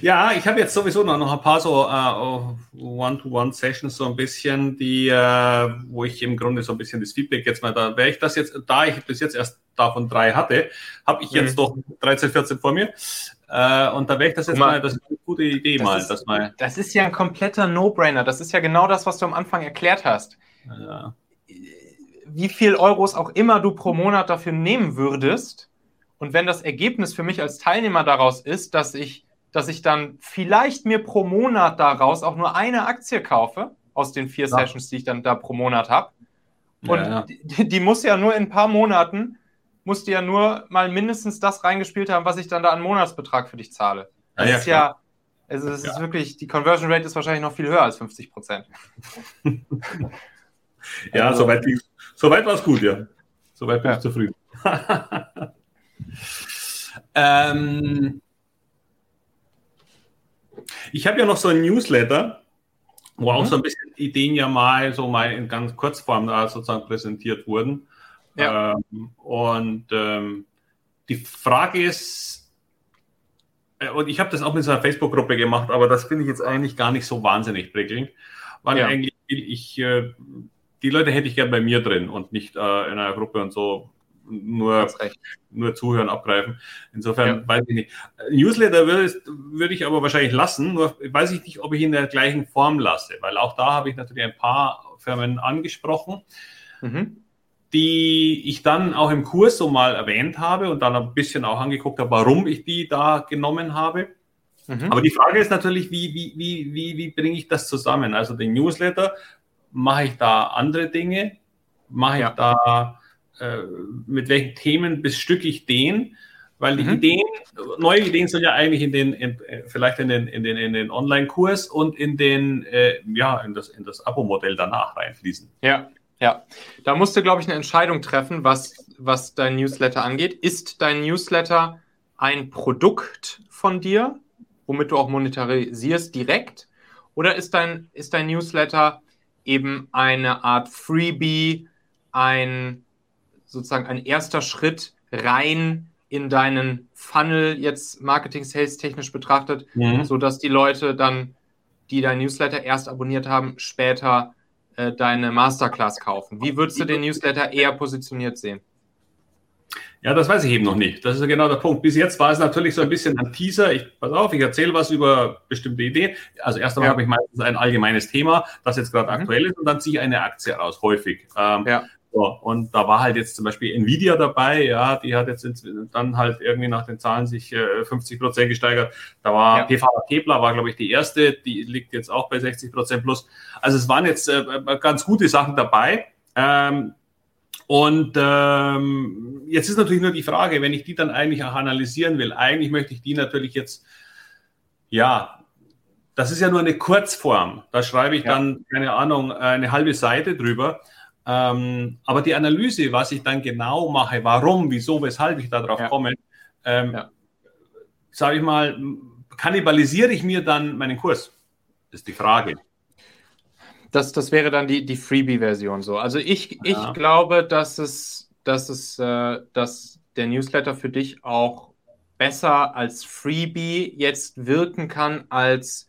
Ja, ich habe jetzt sowieso noch, ein paar so uh, One-to-One-Sessions, so ein bisschen, die, uh, wo ich im Grunde so ein bisschen das Feedback jetzt mal da, wäre ich das jetzt, da ich bis jetzt erst davon drei hatte, habe ich jetzt mhm. doch 13, 14 vor mir. Uh, und da wäre ich das jetzt mal, mal, das ist eine gute Idee das mal, ist, das mal. Das ist ja ein kompletter No-Brainer. Das ist ja genau das, was du am Anfang erklärt hast. Ja. Wie viel Euros auch immer du pro Monat dafür nehmen würdest. Und wenn das Ergebnis für mich als Teilnehmer daraus ist, dass ich dass ich dann vielleicht mir pro Monat daraus auch nur eine Aktie kaufe, aus den vier ja. Sessions, die ich dann da pro Monat habe. Und ja, ja. Die, die, muss ja nur in ein paar Monaten, musst du ja nur mal mindestens das reingespielt haben, was ich dann da an Monatsbetrag für dich zahle. Das ist ja, also es ist wirklich, die Conversion Rate ist wahrscheinlich noch viel höher als 50 Prozent. ja, also, soweit, soweit war es gut, ja. Soweit bin ich zufrieden. ähm, ich habe ja noch so ein Newsletter, wo mhm. auch so ein bisschen Ideen ja mal so mal in ganz Kurzform da sozusagen präsentiert wurden. Ja. Ähm, und ähm, die Frage ist, äh, und ich habe das auch mit so einer Facebook-Gruppe gemacht, aber das finde ich jetzt eigentlich gar nicht so wahnsinnig prickelnd, weil ja. eigentlich ich, äh, die Leute hätte ich gern bei mir drin und nicht äh, in einer Gruppe und so nur, nur zuhören, abgreifen. Insofern ja. weiß ich nicht. Newsletter würde, würde ich aber wahrscheinlich lassen, nur weiß ich nicht, ob ich in der gleichen Form lasse, weil auch da habe ich natürlich ein paar Firmen angesprochen, mhm. die ich dann auch im Kurs so mal erwähnt habe und dann ein bisschen auch angeguckt habe, warum ich die da genommen habe. Mhm. Aber die Frage ist natürlich, wie, wie, wie, wie, wie bringe ich das zusammen? Also den Newsletter, mache ich da andere Dinge? Mache ich da äh, mit welchen Themen bestücke ich den? Weil die mhm. Ideen, neue Ideen sind ja eigentlich in den, in, vielleicht in den, in den, in den Online-Kurs und in den, äh, ja, in das, in das Abo-Modell danach reinfließen. Ja, ja. Da musst du, glaube ich, eine Entscheidung treffen, was, was dein Newsletter angeht. Ist dein Newsletter ein Produkt von dir, womit du auch monetarisierst direkt? Oder ist dein, ist dein Newsletter eben eine Art Freebie, ein sozusagen ein erster Schritt rein in deinen Funnel jetzt Marketing Sales technisch betrachtet, mhm. so dass die Leute dann, die dein Newsletter erst abonniert haben, später äh, deine Masterclass kaufen? Wie würdest du den Newsletter eher positioniert sehen? Ja, das weiß ich eben noch nicht. Das ist ja genau der Punkt. Bis jetzt war es natürlich so ein bisschen ein Teaser. Ich, pass auf, ich erzähle was über bestimmte Ideen. Also erst einmal ja. habe ich meistens ein allgemeines Thema, das jetzt gerade mhm. aktuell ist, und dann ziehe ich eine Aktie raus, häufig. Ähm, ja. So, und da war halt jetzt zum Beispiel Nvidia dabei, ja, die hat jetzt dann halt irgendwie nach den Zahlen sich äh, 50 Prozent gesteigert. Da war ja. PVA Kepler, war glaube ich die erste, die liegt jetzt auch bei 60 Prozent plus. Also es waren jetzt äh, ganz gute Sachen dabei. Ähm, und ähm, jetzt ist natürlich nur die Frage, wenn ich die dann eigentlich auch analysieren will, eigentlich möchte ich die natürlich jetzt, ja, das ist ja nur eine Kurzform. Da schreibe ich ja. dann, keine Ahnung, eine halbe Seite drüber. Ähm, aber die Analyse, was ich dann genau mache, warum, wieso, weshalb ich darauf ja. komme, ähm, ja. sage ich mal, kannibalisiere ich mir dann meinen Kurs? Ist die Frage. Das, das wäre dann die, die Freebie-Version so. Also ich, ja. ich glaube, dass es, dass es, äh, dass der Newsletter für dich auch besser als Freebie jetzt wirken kann als,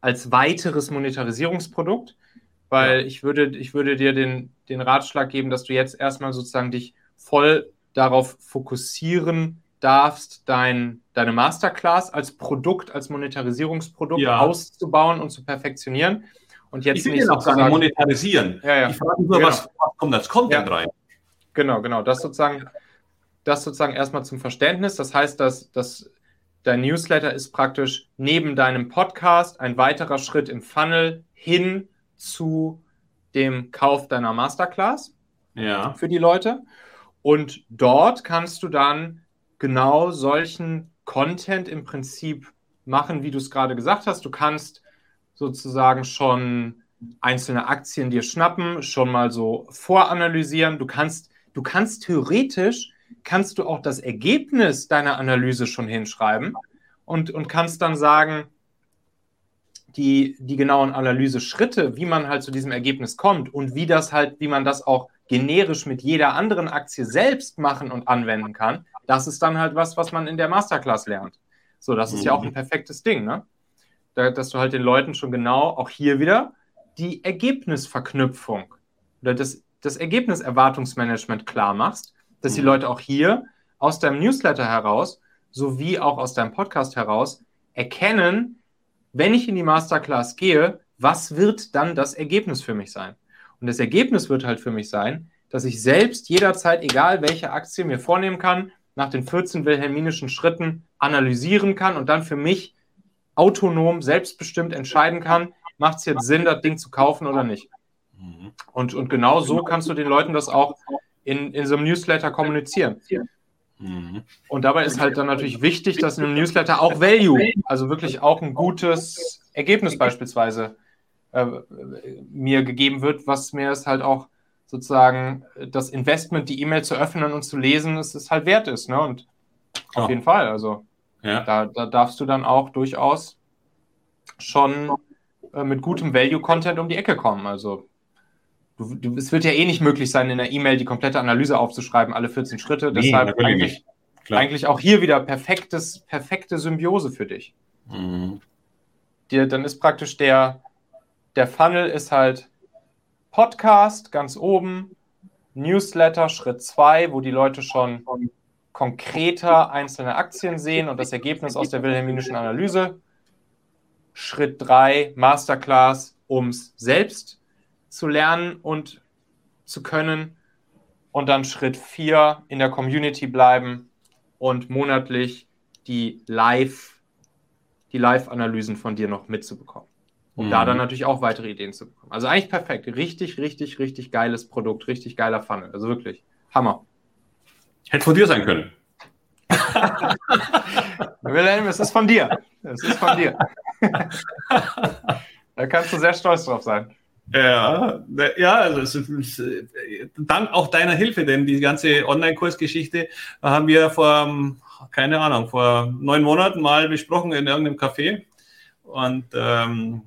als weiteres Monetarisierungsprodukt, weil ja. ich, würde, ich würde dir den, den Ratschlag geben, dass du jetzt erstmal sozusagen dich voll darauf fokussieren darfst, dein, deine Masterclass als Produkt, als Monetarisierungsprodukt ja. auszubauen und zu perfektionieren. Und jetzt ich will nicht auch sozusagen monetarisieren. Ja, ja. Ich frage nur, genau. was, was, kommt als Content ja. rein? Genau, genau. Das sozusagen, das sozusagen erstmal zum Verständnis. Das heißt, dass, dass dein Newsletter ist praktisch neben deinem Podcast ein weiterer Schritt im Funnel hin zu dem Kauf deiner Masterclass ja. für die Leute. Und dort kannst du dann genau solchen Content im Prinzip machen, wie du es gerade gesagt hast. Du kannst sozusagen schon einzelne Aktien dir schnappen, schon mal so voranalysieren. Du kannst, du kannst theoretisch, kannst du auch das Ergebnis deiner Analyse schon hinschreiben und, und kannst dann sagen, die, die genauen Analyse-Schritte, wie man halt zu diesem Ergebnis kommt und wie das halt, wie man das auch generisch mit jeder anderen Aktie selbst machen und anwenden kann, das ist dann halt was, was man in der Masterclass lernt. So, das ist ja auch ein mhm. perfektes Ding, ne? Dass du halt den Leuten schon genau, auch hier wieder, die Ergebnisverknüpfung oder das, das Ergebniserwartungsmanagement klar machst, dass die mhm. Leute auch hier aus deinem Newsletter heraus sowie auch aus deinem Podcast heraus erkennen, wenn ich in die Masterclass gehe, was wird dann das Ergebnis für mich sein? Und das Ergebnis wird halt für mich sein, dass ich selbst jederzeit, egal welche Aktie mir vornehmen kann, nach den 14 wilhelminischen Schritten analysieren kann und dann für mich autonom, selbstbestimmt entscheiden kann, macht es jetzt Sinn, das Ding zu kaufen oder nicht. Mhm. Und, und genau so kannst du den Leuten das auch in, in so einem Newsletter kommunizieren. Mhm. Und dabei ist halt dann natürlich wichtig, dass in einem Newsletter auch Value, also wirklich auch ein gutes Ergebnis beispielsweise äh, mir gegeben wird, was mir es halt auch sozusagen das Investment, die E-Mail zu öffnen und zu lesen, es ist halt wert ist. Ne? Und auf jeden Fall, also ja. Da, da darfst du dann auch durchaus schon äh, mit gutem Value-Content um die Ecke kommen. Also du, du, es wird ja eh nicht möglich sein, in der E-Mail die komplette Analyse aufzuschreiben, alle 14 Schritte. Nee, Deshalb eigentlich, eigentlich auch hier wieder perfektes, perfekte Symbiose für dich. Mhm. Dir, dann ist praktisch der, der Funnel ist halt Podcast ganz oben, Newsletter Schritt 2, wo die Leute schon konkreter einzelne Aktien sehen und das Ergebnis aus der wilhelminischen Analyse. Schritt 3, Masterclass, um es selbst zu lernen und zu können. Und dann Schritt 4, in der Community bleiben und monatlich die Live, die Live-Analysen von dir noch mitzubekommen. Um mhm. da dann natürlich auch weitere Ideen zu bekommen. Also eigentlich perfekt. Richtig, richtig, richtig geiles Produkt, richtig geiler Funnel. Also wirklich. Hammer. Hätte von dir sein können. Wilhelm, es ist von dir. Es ist von dir. da kannst du sehr stolz drauf sein. Ja, ja, also dank auch deiner Hilfe, denn die ganze Online-Kursgeschichte haben wir vor, keine Ahnung, vor neun Monaten mal besprochen in irgendeinem Café. Und ähm,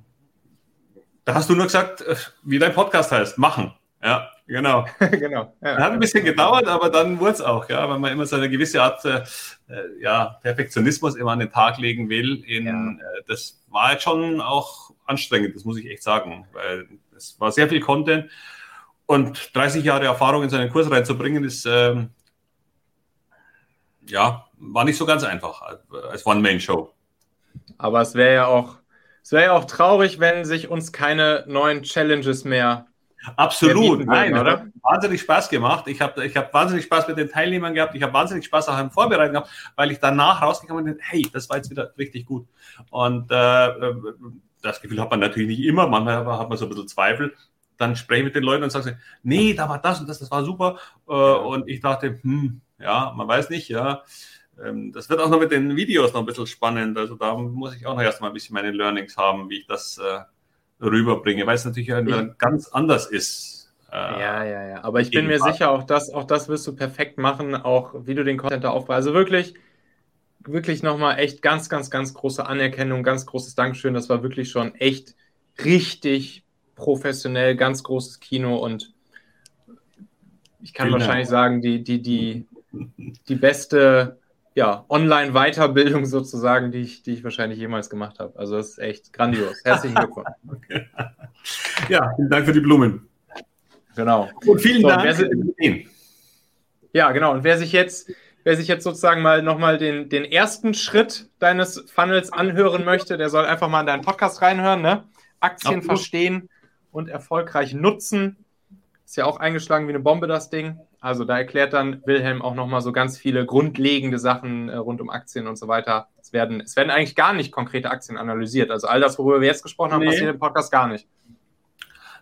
da hast du nur gesagt, äh, wie dein Podcast heißt, machen. Ja, genau. genau. Ja. Hat ein bisschen gedauert, aber dann wurde es auch, ja, weil man immer so eine gewisse Art äh, äh, ja, Perfektionismus immer an den Tag legen will. In, ja. äh, das war jetzt schon auch anstrengend, das muss ich echt sagen, weil es war sehr viel Content und 30 Jahre Erfahrung in seinen Kurs reinzubringen, ist ähm, ja, war nicht so ganz einfach als One-Man-Show. Aber es wäre ja auch, es wäre ja auch traurig, wenn sich uns keine neuen Challenges mehr Absolut, nein, oder? Wahnsinnig Spaß gemacht. Ich habe ich hab wahnsinnig Spaß mit den Teilnehmern gehabt. Ich habe wahnsinnig Spaß auch im Vorbereiten gehabt, weil ich danach rausgekommen bin, hey, das war jetzt wieder richtig gut. Und äh, das Gefühl hat man natürlich nicht immer, manchmal hat man so ein bisschen Zweifel. Dann spreche ich mit den Leuten und sage, nee, da war das und das, das war super. Äh, und ich dachte, hm, ja, man weiß nicht, ja. Ähm, das wird auch noch mit den Videos noch ein bisschen spannend. Also da muss ich auch noch erstmal ein bisschen meine Learnings haben, wie ich das äh, rüberbringe, weil es natürlich ich, ganz anders ist. Äh, ja, ja, ja. Aber ich bin mir sicher, auch das, auch das wirst du perfekt machen, auch wie du den Content da aufbaust. Also wirklich, wirklich nochmal echt ganz, ganz, ganz große Anerkennung, ganz großes Dankeschön. Das war wirklich schon echt richtig professionell, ganz großes Kino und ich kann genau. wahrscheinlich sagen, die, die, die, die beste ja, Online-Weiterbildung sozusagen, die ich, die ich wahrscheinlich jemals gemacht habe. Also das ist echt grandios. Herzlichen Glückwunsch. okay. Ja, vielen Dank für die Blumen. Genau. Und vielen so, Dank. Si ja, genau. Und wer sich jetzt, wer sich jetzt sozusagen mal nochmal den, den ersten Schritt deines Funnels anhören möchte, der soll einfach mal in deinen Podcast reinhören, ne? Aktien Absolut. verstehen und erfolgreich nutzen. Ist ja auch eingeschlagen wie eine Bombe, das Ding. Also da erklärt dann Wilhelm auch nochmal so ganz viele grundlegende Sachen äh, rund um Aktien und so weiter. Es werden, es werden eigentlich gar nicht konkrete Aktien analysiert. Also all das, worüber wir jetzt gesprochen haben, nee. passiert im Podcast gar nicht.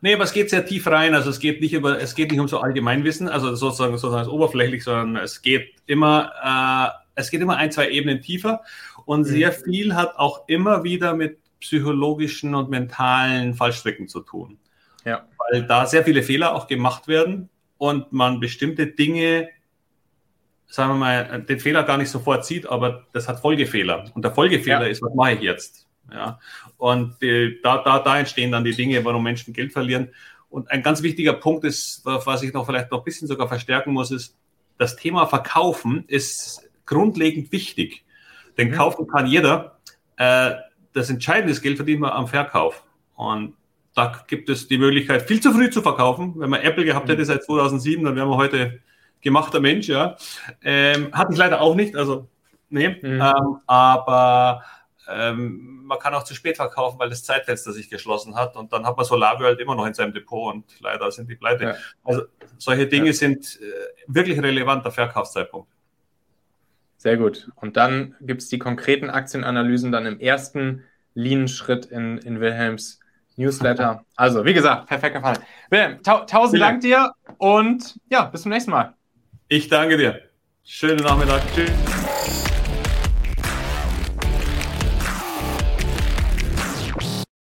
Nee, aber es geht sehr tief rein. Also es geht nicht über, es geht nicht um so Allgemeinwissen, also sozusagen, sozusagen oberflächlich, sondern es geht immer, äh, es geht immer ein, zwei Ebenen tiefer. Und mhm. sehr viel hat auch immer wieder mit psychologischen und mentalen Fallstricken zu tun. Ja. Weil da sehr viele Fehler auch gemacht werden und man bestimmte Dinge, sagen wir mal, den Fehler gar nicht sofort sieht, aber das hat Folgefehler. Und der Folgefehler ja. ist, was mache ich jetzt? Ja. Und die, da, da, da entstehen dann die Dinge, warum Menschen Geld verlieren. Und ein ganz wichtiger Punkt ist, was ich noch vielleicht noch ein bisschen sogar verstärken muss, ist, das Thema Verkaufen ist grundlegend wichtig. Denn mhm. kaufen kann jeder. Äh, das Entscheidende ist, Geld verdient man am Verkauf. Und da gibt es die Möglichkeit, viel zu früh zu verkaufen. Wenn man Apple gehabt hätte mhm. seit 2007, dann wären wir heute gemachter Mensch, ja. Ähm, hatte ich leider auch nicht, also nee. Mhm. Ähm, aber ähm, man kann auch zu spät verkaufen, weil das Zeitfenster sich geschlossen hat und dann hat man SolarWorld immer noch in seinem Depot und leider sind die pleite. Ja. Also solche Dinge ja. sind äh, wirklich relevant, der Verkaufszeitpunkt. Sehr gut. Und dann gibt es die konkreten Aktienanalysen dann im ersten Lean-Schritt in, in Wilhelms Newsletter. Also, wie gesagt, perfekt gefallen. Wilhelm, ta tausend Dank dir und ja, bis zum nächsten Mal. Ich danke dir. Schönen Nachmittag. Tschüss.